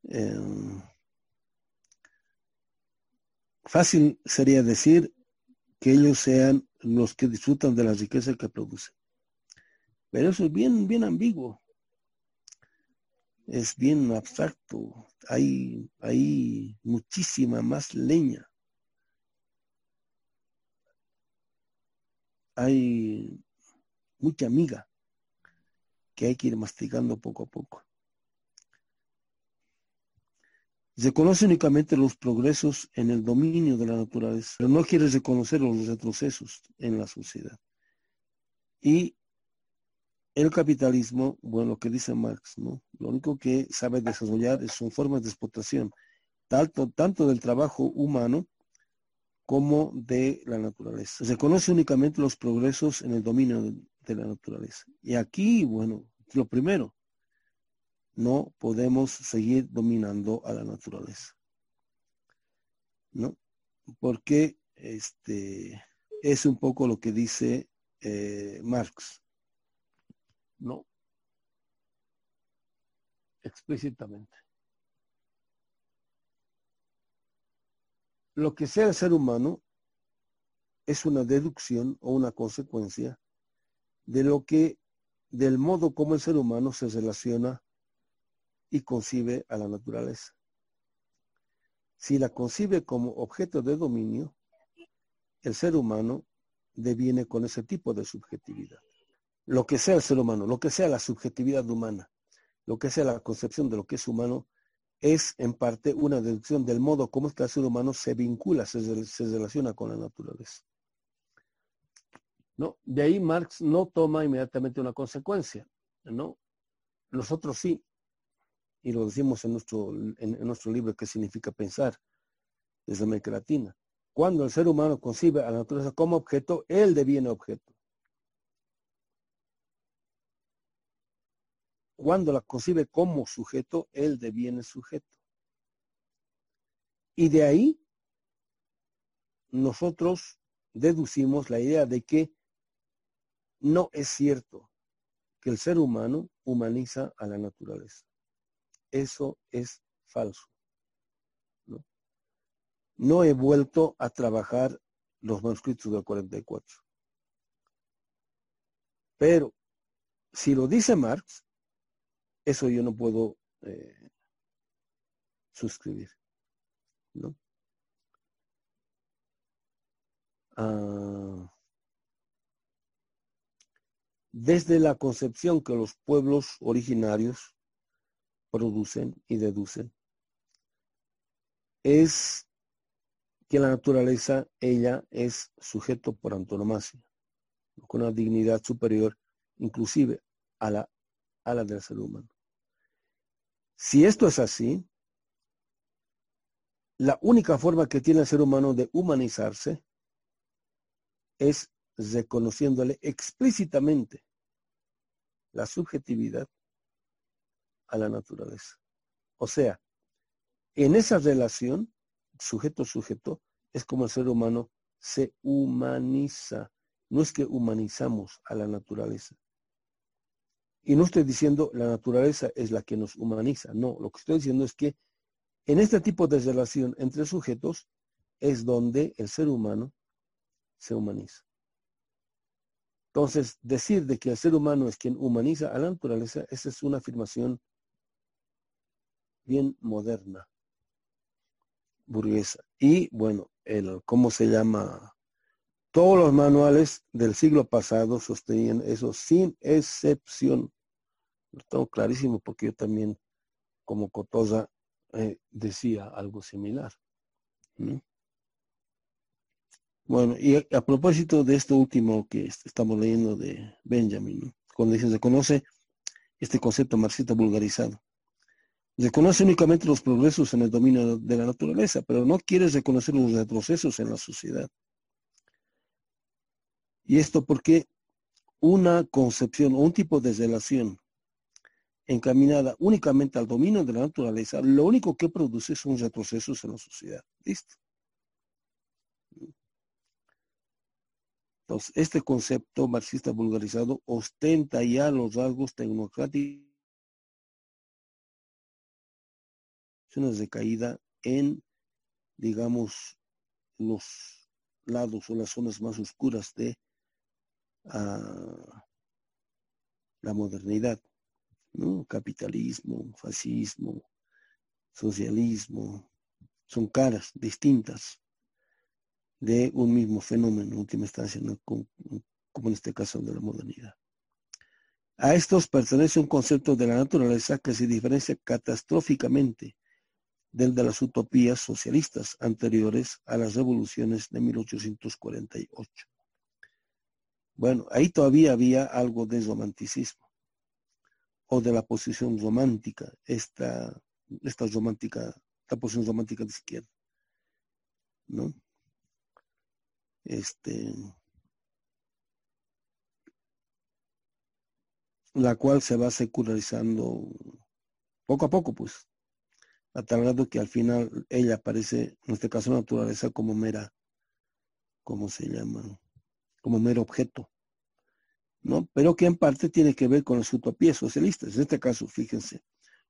Em, fácil sería decir que ellos sean los que disfrutan de la riqueza que producen. Pero eso es bien, bien ambiguo. Es bien abstracto. Hay, hay muchísima más leña. Hay mucha miga que hay que ir masticando poco a poco. Se conoce únicamente los progresos en el dominio de la naturaleza, pero no quiere reconocer los retrocesos en la sociedad. Y el capitalismo, bueno, lo que dice Marx, ¿no? Lo único que sabe desarrollar son formas de explotación, tanto, del trabajo humano como de la naturaleza. Se conoce únicamente los progresos en el dominio de la naturaleza. Y aquí, bueno, lo primero, no podemos seguir dominando a la naturaleza. ¿No? Porque este es un poco lo que dice eh, Marx. No. Explícitamente. Lo que sea el ser humano es una deducción o una consecuencia de lo que, del modo como el ser humano se relaciona y concibe a la naturaleza. Si la concibe como objeto de dominio, el ser humano deviene con ese tipo de subjetividad lo que sea el ser humano, lo que sea la subjetividad humana, lo que sea la concepción de lo que es humano, es en parte una deducción del modo como el ser humano se vincula, se, relaciona con la naturaleza. ¿No? De ahí Marx no toma inmediatamente una consecuencia, ¿no? Nosotros sí, y lo decimos en nuestro, en nuestro libro, ¿qué significa pensar? Desde América Latina. Cuando el ser humano concibe a la naturaleza como objeto, él deviene objeto. Cuando la concibe como sujeto, él deviene sujeto. Y de ahí nosotros deducimos la idea de que no es cierto que el ser humano humaniza a la naturaleza. Eso es falso. ¿no? no he vuelto a trabajar los manuscritos del 44. Pero si lo dice Marx, eso yo no puedo eh, suscribir. ¿no? Ah, desde la concepción que los pueblos originarios producen y deducen, es que la naturaleza, ella es sujeto por antonomasia, con una dignidad superior inclusive a la, a la del ser humano. Si esto es así, la única forma que tiene el ser humano de humanizarse es reconociéndole explícitamente la subjetividad a la naturaleza. O sea, en esa relación, sujeto-sujeto, es como el ser humano se humaniza. No es que humanizamos a la naturaleza, y no estoy diciendo la naturaleza es la que nos humaniza, no, lo que estoy diciendo es que en este tipo de relación entre sujetos es donde el ser humano se humaniza. Entonces, decir de que el ser humano es quien humaniza a la naturaleza, esa es una afirmación bien moderna, burguesa. Y bueno, el, ¿cómo se llama? Todos los manuales del siglo pasado sostenían eso sin excepción. Lo tengo clarísimo porque yo también, como Cotosa, eh, decía algo similar. Bueno, y a, propósito de esto último que estamos leyendo de Benjamin, cuando dice, se conoce este concepto marxista vulgarizado. Se conoce únicamente los progresos en el dominio de la naturaleza, pero no quiere reconocer los retrocesos en la sociedad. Y esto porque una concepción o un tipo de relación encaminada únicamente al dominio de la naturaleza, lo único que produce son retrocesos en la sociedad. ¿Listo? Entonces, este concepto marxista vulgarizado ostenta ya los rasgos tecnocráticos de caída en, digamos, los lados o las zonas más oscuras de ah, la modernidad. Capitalismo, fascismo, socialismo, son caras distintas de un mismo fenómeno, en última instancia, como, en este caso de la modernidad. A estos pertenece un concepto de la naturaleza que se diferencia catastróficamente del de las utopías socialistas anteriores a las revoluciones de 1848. Bueno, ahí todavía había algo de romanticismo o de la posición romántica, esta, romántica, esta posición romántica de izquierda, ¿no? Este, la cual se va secularizando poco a poco, pues, a tal grado que al final ella aparece, en este caso naturaleza, como mera, ¿cómo se llama? Como mero objeto, ¿no? Pero que en parte tiene que ver con las utopías socialistas. En este caso, fíjense,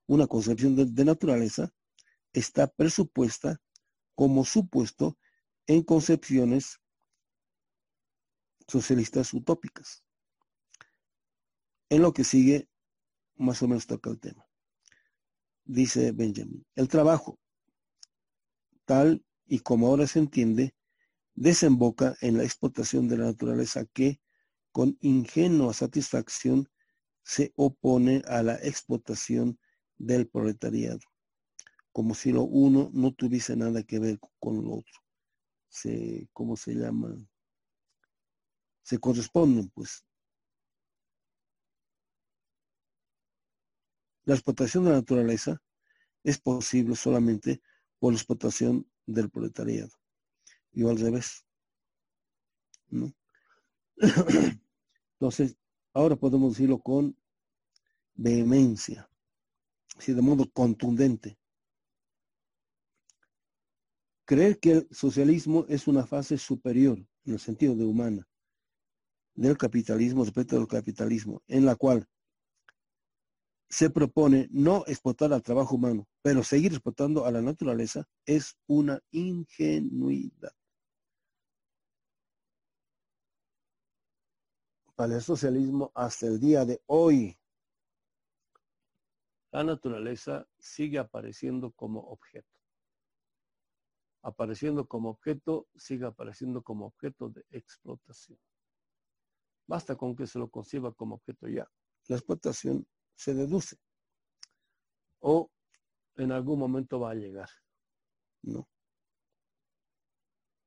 una concepción de, naturaleza está presupuesta como supuesto en concepciones socialistas utópicas. En lo que sigue, más o menos toca el tema. Dice Benjamin, el trabajo, tal y como ahora se entiende, desemboca en la explotación de la naturaleza que, con ingenua satisfacción, se opone a la explotación del proletariado, como si lo uno no tuviese nada que ver con lo otro. Se, ¿Cómo se llama? Se corresponden, pues. La explotación de la naturaleza es posible solamente por la explotación del proletariado. Y al revés. Entonces, ahora podemos decirlo con vehemencia, así de modo contundente. Creer que el socialismo es una fase superior, en el sentido de humana, del capitalismo respecto al capitalismo, en la cual se propone no explotar al trabajo humano, pero seguir explotando a la naturaleza, es una ingenuidad. Para el socialismo, hasta el día de hoy, la naturaleza sigue apareciendo como objeto. Apareciendo como objeto, sigue apareciendo como objeto de explotación. Basta con que se lo conciba como objeto ya. La explotación se deduce. O en algún momento va a llegar. No.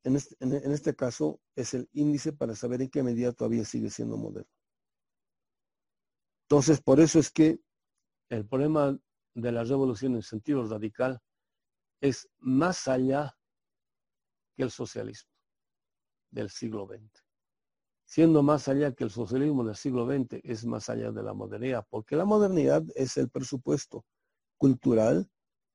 En este, en este, caso es el índice para saber en qué medida todavía sigue siendo moderno. Entonces, por eso es que el problema de la revolución en sentido radical es más allá que el socialismo del siglo XX siendo más allá que el socialismo del siglo XX es más allá de la modernidad, porque la modernidad es el presupuesto cultural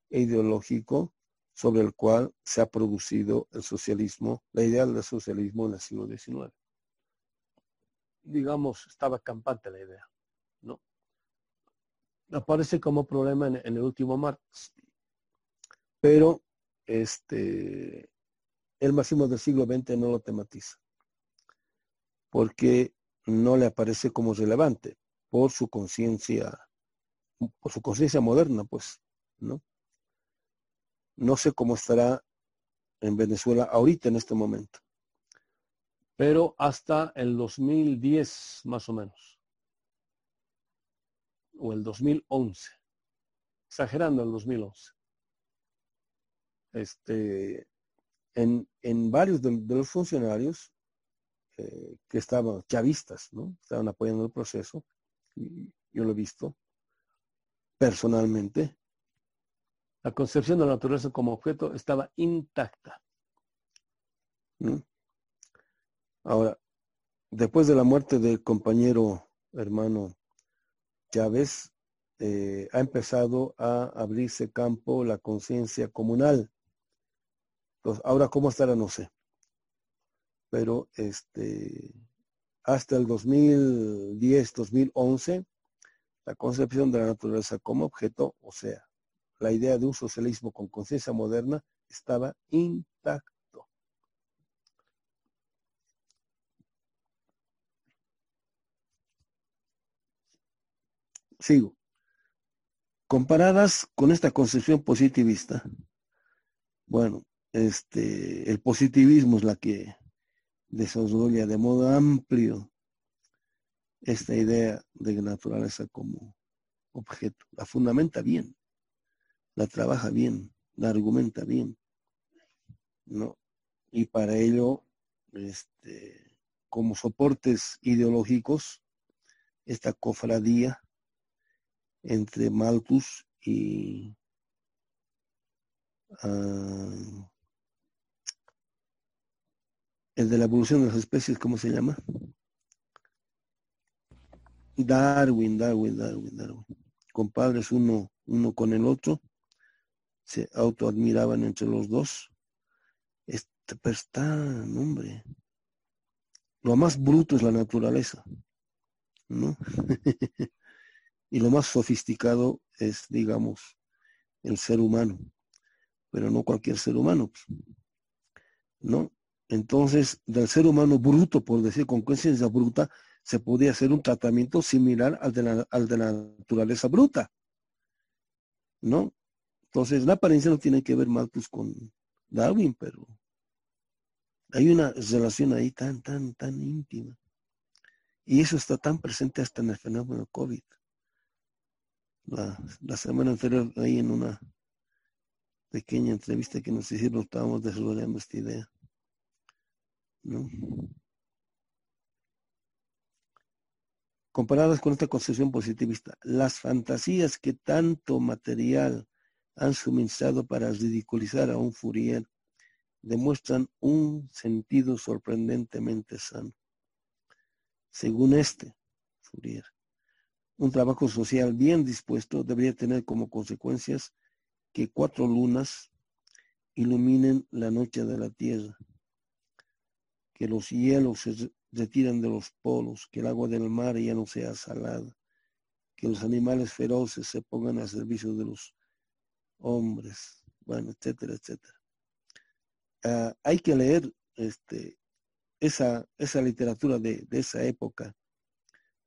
e ideológico sobre el cual se ha producido el socialismo, la idea del socialismo en el siglo XIX. Digamos, estaba campante la idea, ¿no? Aparece como problema en, en el último Marx, pero este, el máximo del siglo XX no lo tematiza porque no le aparece como relevante por su conciencia, por su conciencia moderna, pues, ¿no? No sé cómo estará en Venezuela ahorita en este momento, pero hasta el 2010 más o menos, o el 2011, exagerando el 2011. Este, en, en varios de los funcionarios eh, que estaban chavistas, ¿no? Estaban apoyando el proceso. Yo lo he visto personalmente. La concepción de la naturaleza como objeto estaba intacta. Ahora, después de la muerte del compañero hermano Chávez, eh, ha empezado a abrirse campo la conciencia comunal. Entonces, ahora, ¿cómo estará? No sé pero este, hasta el 2010, 2011, la concepción de la naturaleza como objeto, o sea, la idea de un socialismo con conciencia moderna, estaba intacto. Sigo. Comparadas con esta concepción positivista, bueno, este, el positivismo es la que desarrolla de modo amplio esta idea de naturaleza como objeto. La fundamenta bien, la trabaja bien, la argumenta bien. ¿no? Y para ello, este, como soportes ideológicos, esta cofradía entre Malthus y uh, el de la evolución de las especies, ¿cómo se llama? Darwin, Darwin, Darwin, Darwin. Compadres uno, uno con el otro, se autoadmiraban entre los dos. Este, pero está, hombre. Lo más bruto es la naturaleza, ¿no? y lo más sofisticado es, digamos, el ser humano, pero no cualquier ser humano, pues, ¿no? Entonces, del ser humano bruto, por decir con conciencia bruta, se podía hacer un tratamiento similar al de la, naturaleza bruta. ¿No? Entonces, la apariencia no tiene que ver más pues, con Darwin, pero hay una relación ahí tan, tan, tan íntima. Y eso está tan presente hasta en el fenómeno COVID. La, la semana anterior, ahí en una pequeña entrevista que nos hicieron, estábamos desarrollando esta idea. Comparadas con esta concepción positivista, las fantasías que tanto material han suministrado para ridiculizar a un Fourier demuestran un sentido sorprendentemente sano. Según este, Fourier, un trabajo social bien dispuesto debería tener como consecuencias que cuatro lunas iluminen la noche de la Tierra que los hielos se retiren de los polos, que el agua del mar ya no sea salada, que los animales feroces se pongan a servicio de los hombres, bueno, etcétera, etcétera. Ah, hay que leer este, esa, esa literatura de, de, esa época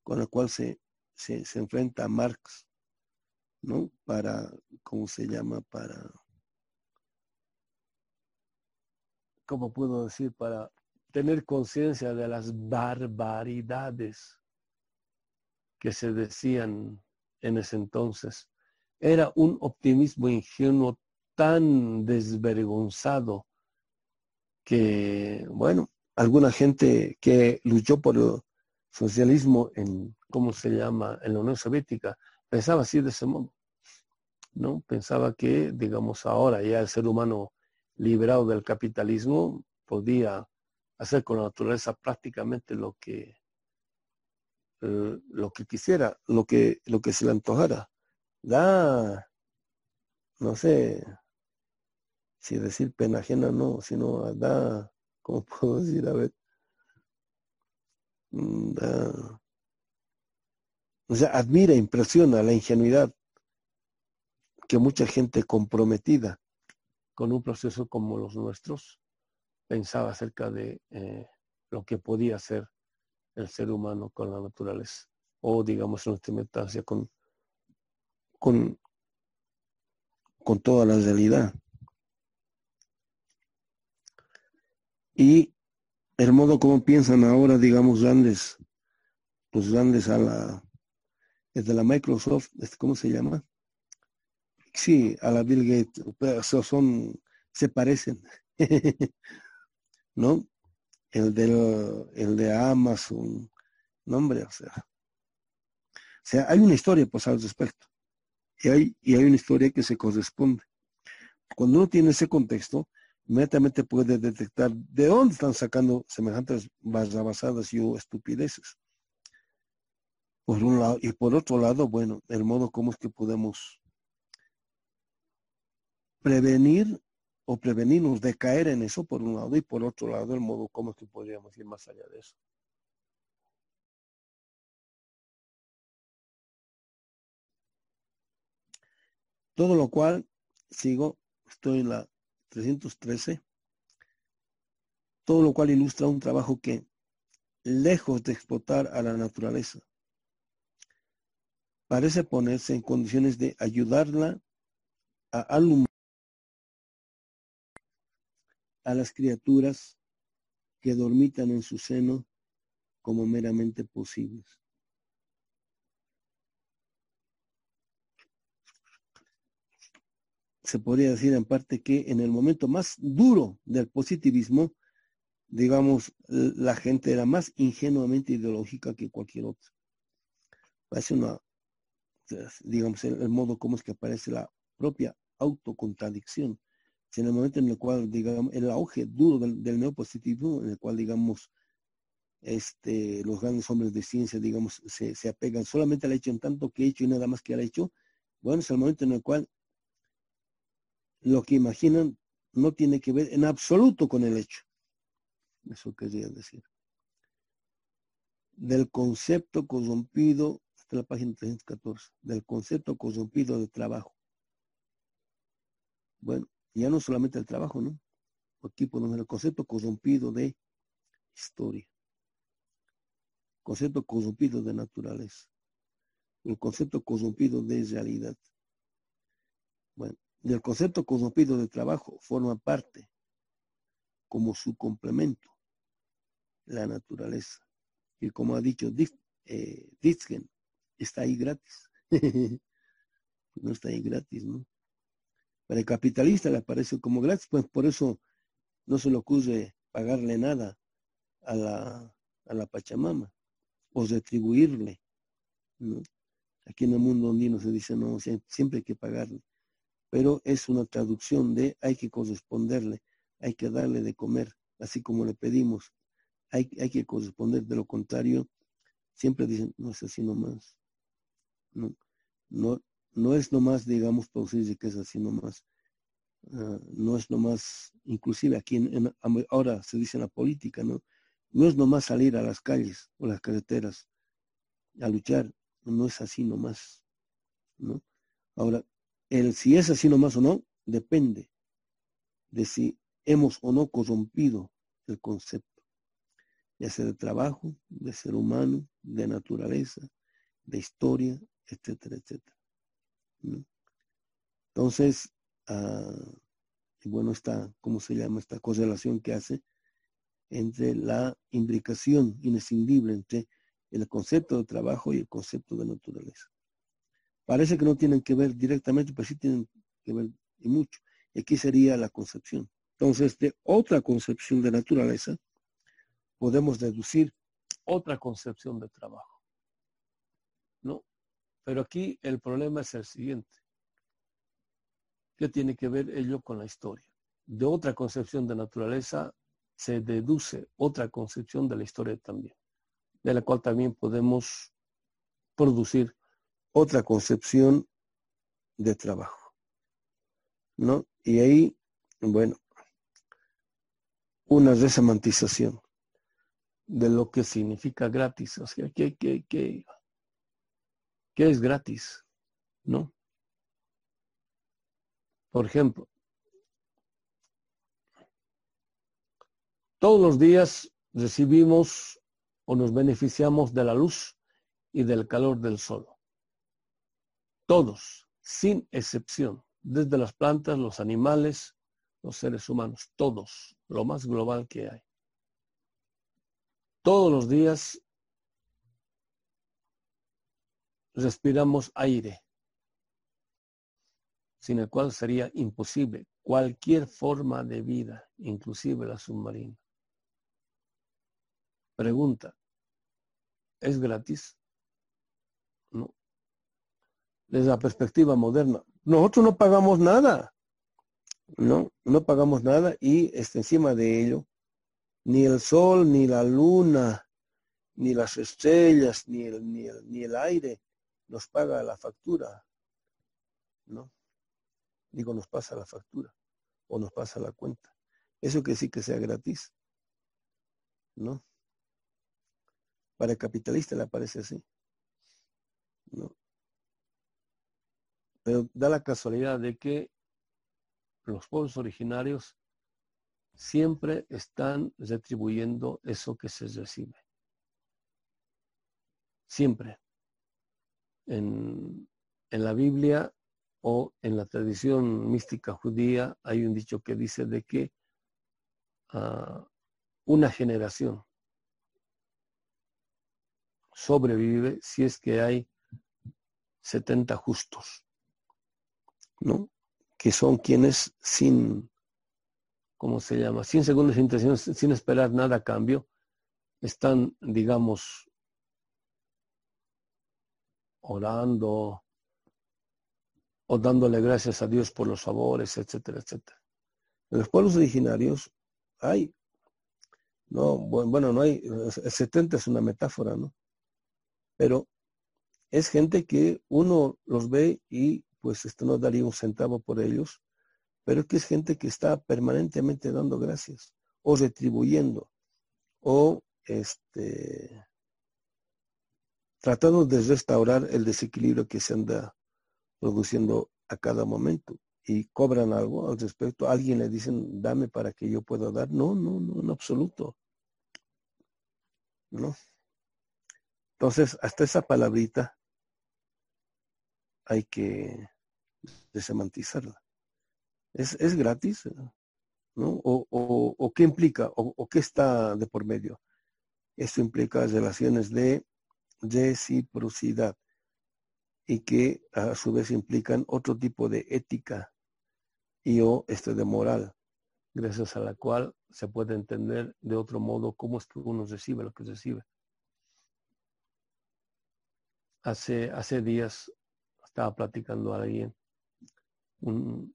con la cual se, se, se enfrenta Marx, ¿no? Para, ¿cómo se llama? Para... ¿Cómo puedo decir? Para tener conciencia de las barbaridades que se decían en ese entonces. Era un optimismo ingenuo tan desvergonzado que, bueno, alguna gente que luchó por el socialismo en, ¿cómo se llama?, en la Unión Soviética, pensaba así de ese modo, ¿no? Pensaba que, digamos, ahora ya el ser humano liberado del capitalismo podía hacer con la naturaleza prácticamente lo que eh, lo que quisiera, lo que, lo que se le antojara. Da, no sé si decir pena ajena no, sino da, ¿cómo puedo decir? A ver. Mm, o sea, admira, impresiona la ingenuidad que mucha gente comprometida con un proceso como los nuestros pensaba acerca de eh, lo que podía hacer el ser humano con la naturaleza o digamos en última instancia con, con, con toda la realidad. Y el modo como piensan ahora, digamos, grandes, los grandes a la, desde la Microsoft, este, ¿cómo se llama? Sí, a la Bill Gates, son, se parecen. ¿no? El, del, el de Amazon, nombre, o sea. O sea, hay una historia pues al respecto. Y hay, y hay una historia que se corresponde. Cuando uno tiene ese contexto, inmediatamente puede detectar de dónde están sacando semejantes basadas y estupideces. Por un lado, y por otro lado, bueno, el modo como es que podemos prevenir o prevenirnos de caer en eso por un lado y por otro lado el modo como es que podríamos ir más allá de eso. Todo lo cual, sigo, estoy en la 313, todo lo cual ilustra un trabajo que, lejos de explotar a la naturaleza, parece ponerse en condiciones de ayudarla a alumbrar a las criaturas que dormitan en su seno como meramente posibles. Se podría decir en parte que en el momento más duro del positivismo, digamos, la gente era más ingenuamente ideológica que cualquier otra. Parece una digamos, el, modo como es que aparece la propia autocontradicción. En el momento en el cual, digamos, el auge duro del, del neopositivismo, en el cual, digamos, este, los grandes hombres de ciencia, digamos, se, se, apegan solamente al hecho en tanto que he hecho y nada más que al hecho, bueno, es el momento en el cual lo que imaginan no tiene que ver en absoluto con el hecho. Eso quería decir. Del concepto corrompido, hasta la página 314, del concepto corrompido de trabajo. Bueno, ya no solamente el trabajo, ¿no? Aquí ponemos el concepto corrompido de historia, concepto corrompido de naturaleza, el concepto corrompido de realidad. Bueno, del concepto corrompido de trabajo forma parte como su complemento la naturaleza. Y como ha dicho eh, está ahí gratis. no está ahí gratis, ¿no? Para el capitalista le aparece como gratis, pues por eso no se le ocurre pagarle nada a la, a la Pachamama o retribuirle. Aquí en el mundo andino se dice, no, siempre hay que pagarle. Pero es una traducción de hay que corresponderle, hay que darle de comer, así como le pedimos hay, que corresponder, de lo contrario, siempre dicen, no es así nomás. No, no, no es nomás, digamos, producir es así nomás. Uh, no es nomás, inclusive aquí ahora se dice en la política, ¿no? No es nomás salir a las calles o las carreteras a luchar, no es así nomás, ¿no? Ahora, el si es así nomás o no, depende de si hemos o no corrompido el concepto ya sea de trabajo, de ser humano, de naturaleza, de historia, etcétera, etcétera. Entonces, uh, bueno, está, ¿cómo se llama? Esta correlación que hace entre la imbricación inescindible entre el concepto de trabajo y el concepto de naturaleza. Parece que no tienen que ver directamente, pero sí tienen que ver y mucho. Y aquí sería la concepción. Entonces, de otra concepción de naturaleza, podemos deducir otra concepción de trabajo. Pero aquí el problema es el siguiente. ¿Qué tiene que ver ello con la historia? De otra concepción de naturaleza se deduce otra concepción de la historia también, de la cual también podemos producir otra concepción de trabajo. ¿No? Y ahí, bueno, una resemantización de lo que significa gratis. O sea, ¿qué, qué, qué, qué es gratis? ¿No? Por ejemplo, todos los días recibimos o nos beneficiamos de la luz y del calor del sol. Todos, sin excepción, desde las plantas, los animales, los seres humanos, todos, lo más global que hay. Todos los días respiramos aire, sin el cual sería imposible cualquier forma de vida, inclusive la submarina. Pregunta, ¿es gratis? No. Desde la perspectiva moderna, nosotros no pagamos nada. No, no pagamos nada y está encima de ello ni el sol, ni la luna, ni las estrellas, ni el, ni ni el aire nos paga la factura. ¿No? Digo, nos pasa la factura o nos pasa la cuenta. Eso que sí que sea gratis. ¿No? Para el capitalista le parece así. ¿No? Pero da la casualidad de que los pueblos originarios siempre están retribuyendo eso que se recibe. Siempre. En, la Biblia o en la tradición mística judía hay un dicho que dice de que ah, una generación sobrevive si es que hay 70 justos, ¿no? Que son quienes sin ¿cómo se llama? Sin segundas intenciones, sin esperar nada a cambio, están, digamos, orando, o dándole gracias a Dios por los favores, etcétera, etcétera. En los pueblos originarios hay, no, bueno, no hay, el 70 es una metáfora, ¿no? Pero es gente que uno los ve y pues esto no daría un centavo por ellos, pero que es gente que está permanentemente dando gracias o retribuyendo o este tratando de restaurar el desequilibrio que se anda produciendo a cada momento y cobran algo al respecto. alguien le dicen, dame para que yo pueda dar. No, no, no, en absoluto. ¿No? Entonces, hasta esa palabrita hay que desemantizarla. ¿Es, es gratis? ¿No? O, o, qué implica? O, ¿O qué está de por medio? Esto implica relaciones de reciprocidad y que a su vez implican otro tipo de ética y o este de moral, gracias a la cual se puede entender de otro modo cómo es que uno recibe lo que recibe. Hace, hace días estaba platicando a alguien un,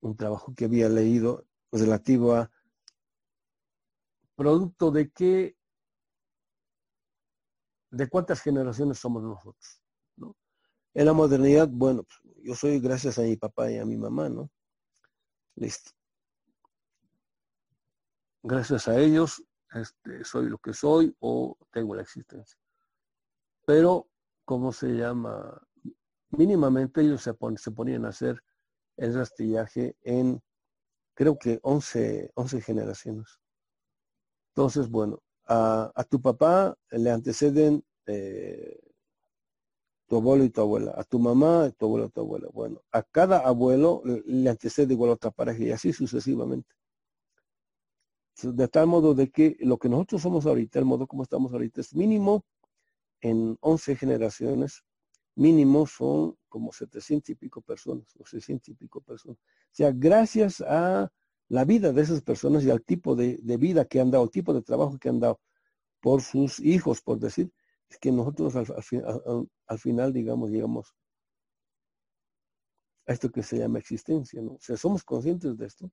un trabajo que había leído relativo a producto de qué, de cuántas generaciones somos nosotros. ¿no? En la modernidad, bueno, pues, yo soy gracias a mi papá y a mi mamá, ¿no? Listo. Gracias a ellos este, soy lo que soy o tengo la existencia. Pero, ¿cómo se llama? Mínimamente ellos se, se ponían a hacer el rastrillaje en, creo que 11, 11 generaciones. Entonces, bueno, a, a tu papá le anteceden eh, tu abuelo y tu abuela, a tu mamá, tu abuelo y tu abuela. Bueno, a cada abuelo le antecede igual otra pareja y así sucesivamente. De tal modo de que lo que nosotros somos ahorita, el modo como estamos ahorita, es mínimo en 11 generaciones, mínimo son como 700 y pico personas o 600 y pico personas. O sea, gracias a la vida de esas personas y al tipo de, vida que han dado, el tipo de trabajo que han dado por sus hijos, por decir, es que nosotros al, final, digamos, llegamos a esto que se llama existencia, ¿no? O sea, somos conscientes de esto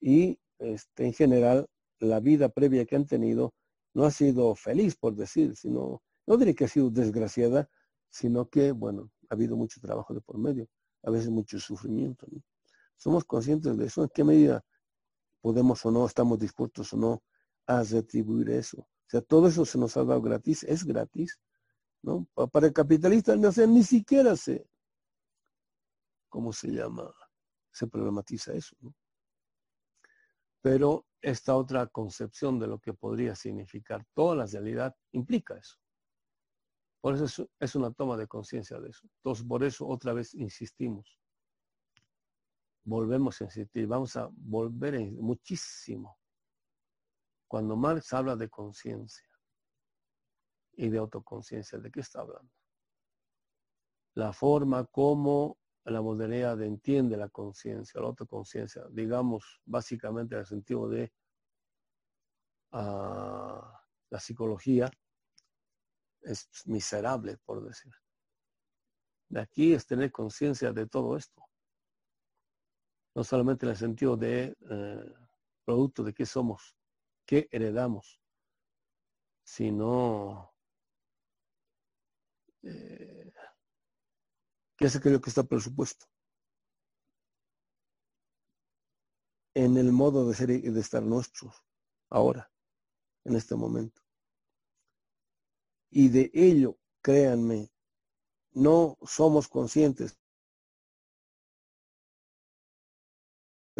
y este, en general la vida previa que han tenido no ha sido feliz, por decir, sino, no diré que ha sido desgraciada, sino que, bueno, ha habido mucho trabajo de por medio, a veces mucho sufrimiento. Somos conscientes de eso, en qué medida podemos o no, estamos dispuestos o no a retribuir eso. O sea, todo eso se nos ha dado gratis, es gratis, ¿no? Para el capitalista no ni siquiera se, ¿cómo se llama? Se problematiza eso, ¿no? Pero esta otra concepción de lo que podría significar toda la realidad implica eso. Por eso es una toma de conciencia de eso. Entonces, por eso otra vez insistimos. Volvemos a insistir, vamos a volver muchísimo cuando Marx habla de conciencia y de autoconciencia, ¿de qué está hablando? La forma como la modernidad entiende la conciencia, la autoconciencia, digamos básicamente en el sentido de ah, la psicología, es miserable, por decir. De aquí es tener conciencia de todo esto. No solamente en el sentido de eh, producto de qué somos, que heredamos, sino eh, qué es aquello que está presupuesto. En el modo de ser y de estar nuestros, ahora, en este momento. Y de ello, créanme, no somos conscientes.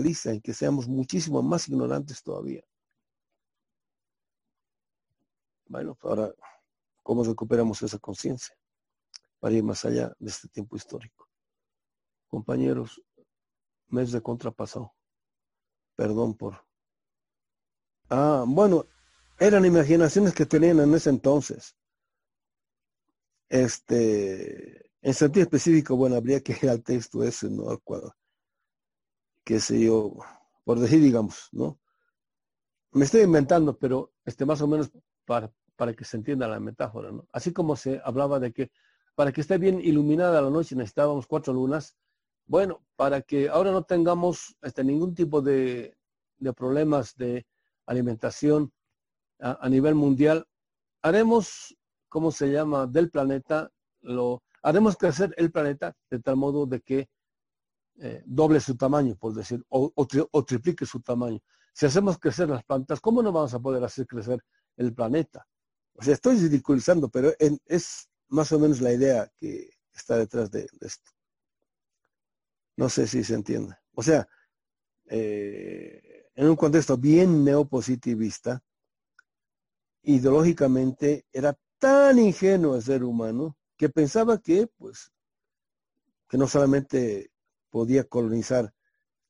Dicen que seamos muchísimo más ignorantes todavía. Bueno, ahora, ¿cómo recuperamos esa conciencia para ir más allá de este tiempo histórico? Compañeros, mes de contrapasado. Perdón por... Ah, bueno, eran imaginaciones que tenían en ese entonces. Este, en sentido específico, bueno, habría que ir al texto ese, ¿no? Al cuadro. Qué sé yo, por decir, digamos, ¿no? Me estoy inventando, pero este más o menos para, para que se entienda la metáfora. ¿no? Así como se hablaba de que para que esté bien iluminada la noche necesitábamos cuatro lunas, Bueno, para que ahora no tengamos este, ningún tipo de, problemas de alimentación a, nivel mundial, haremos, ¿cómo se llama?, del planeta, lo haremos crecer el planeta de tal modo de que eh, doble su tamaño, por decir, o, o, triplique su tamaño. Si hacemos crecer las plantas, ¿cómo no vamos a poder hacer crecer el planeta? O sea, estoy ridiculizando, pero es más o menos la idea que está detrás de, esto. No sé si se entiende. O sea, eh, en un contexto bien neopositivista, ideológicamente era tan ingenuo el ser humano que pensaba que, pues, que no solamente podía colonizar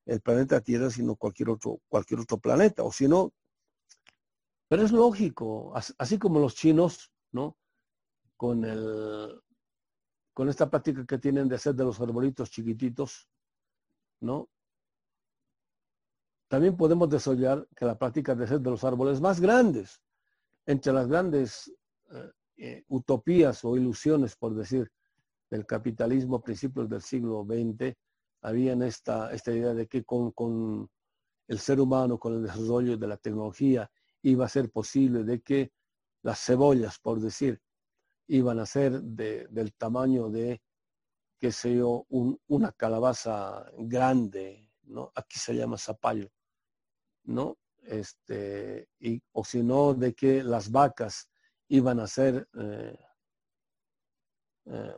el planeta Tierra, sino cualquier otro, cualquier otro planeta, o si no, pero es lógico, así como los chinos, ¿no? Con el, con esta práctica que tienen de hacer de los arbolitos chiquititos, ¿no? También podemos desarrollar que la práctica de hacer de los árboles más grandes, entre las grandes eh, eh, utopías o ilusiones, por decir, del capitalismo a principios del siglo XX, habían esta, esta idea de que con, con el ser humano, con el desarrollo de la tecnología iba a ser posible de que las cebollas, por decir, iban a ser del tamaño de, qué sé yo, una calabaza grande, ¿no? Aquí se llama zapallo, ¿no? Este, o si no, de que las vacas iban a ser eh, eh,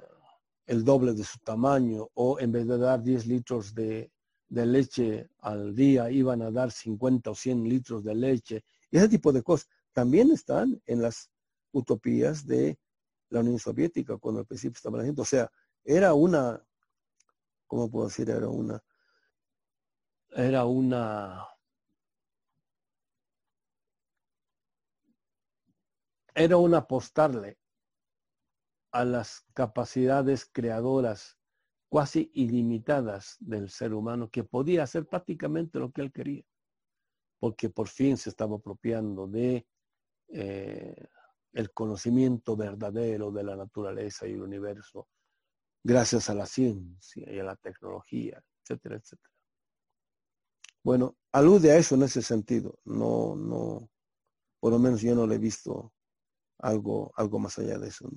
el doble de su tamaño, o en vez de dar 10 litros de, leche al día, iban a dar 50 o 100 litros de leche y ese tipo de cosas también están en las utopías de la Unión Soviética cuando al principio estaba haciendo. O sea, era una, ¿cómo puedo decir? Era una, era una, era un apostarle a las capacidades creadoras cuasi ilimitadas del ser humano que podía hacer prácticamente lo que él quería porque por fin se estaba apropiando de eh, el conocimiento verdadero de la naturaleza y el universo, gracias a la ciencia y a la tecnología, etcétera, etcétera. Bueno, alude a eso en ese sentido. No, no, por lo menos yo no le he visto algo, algo más allá de eso.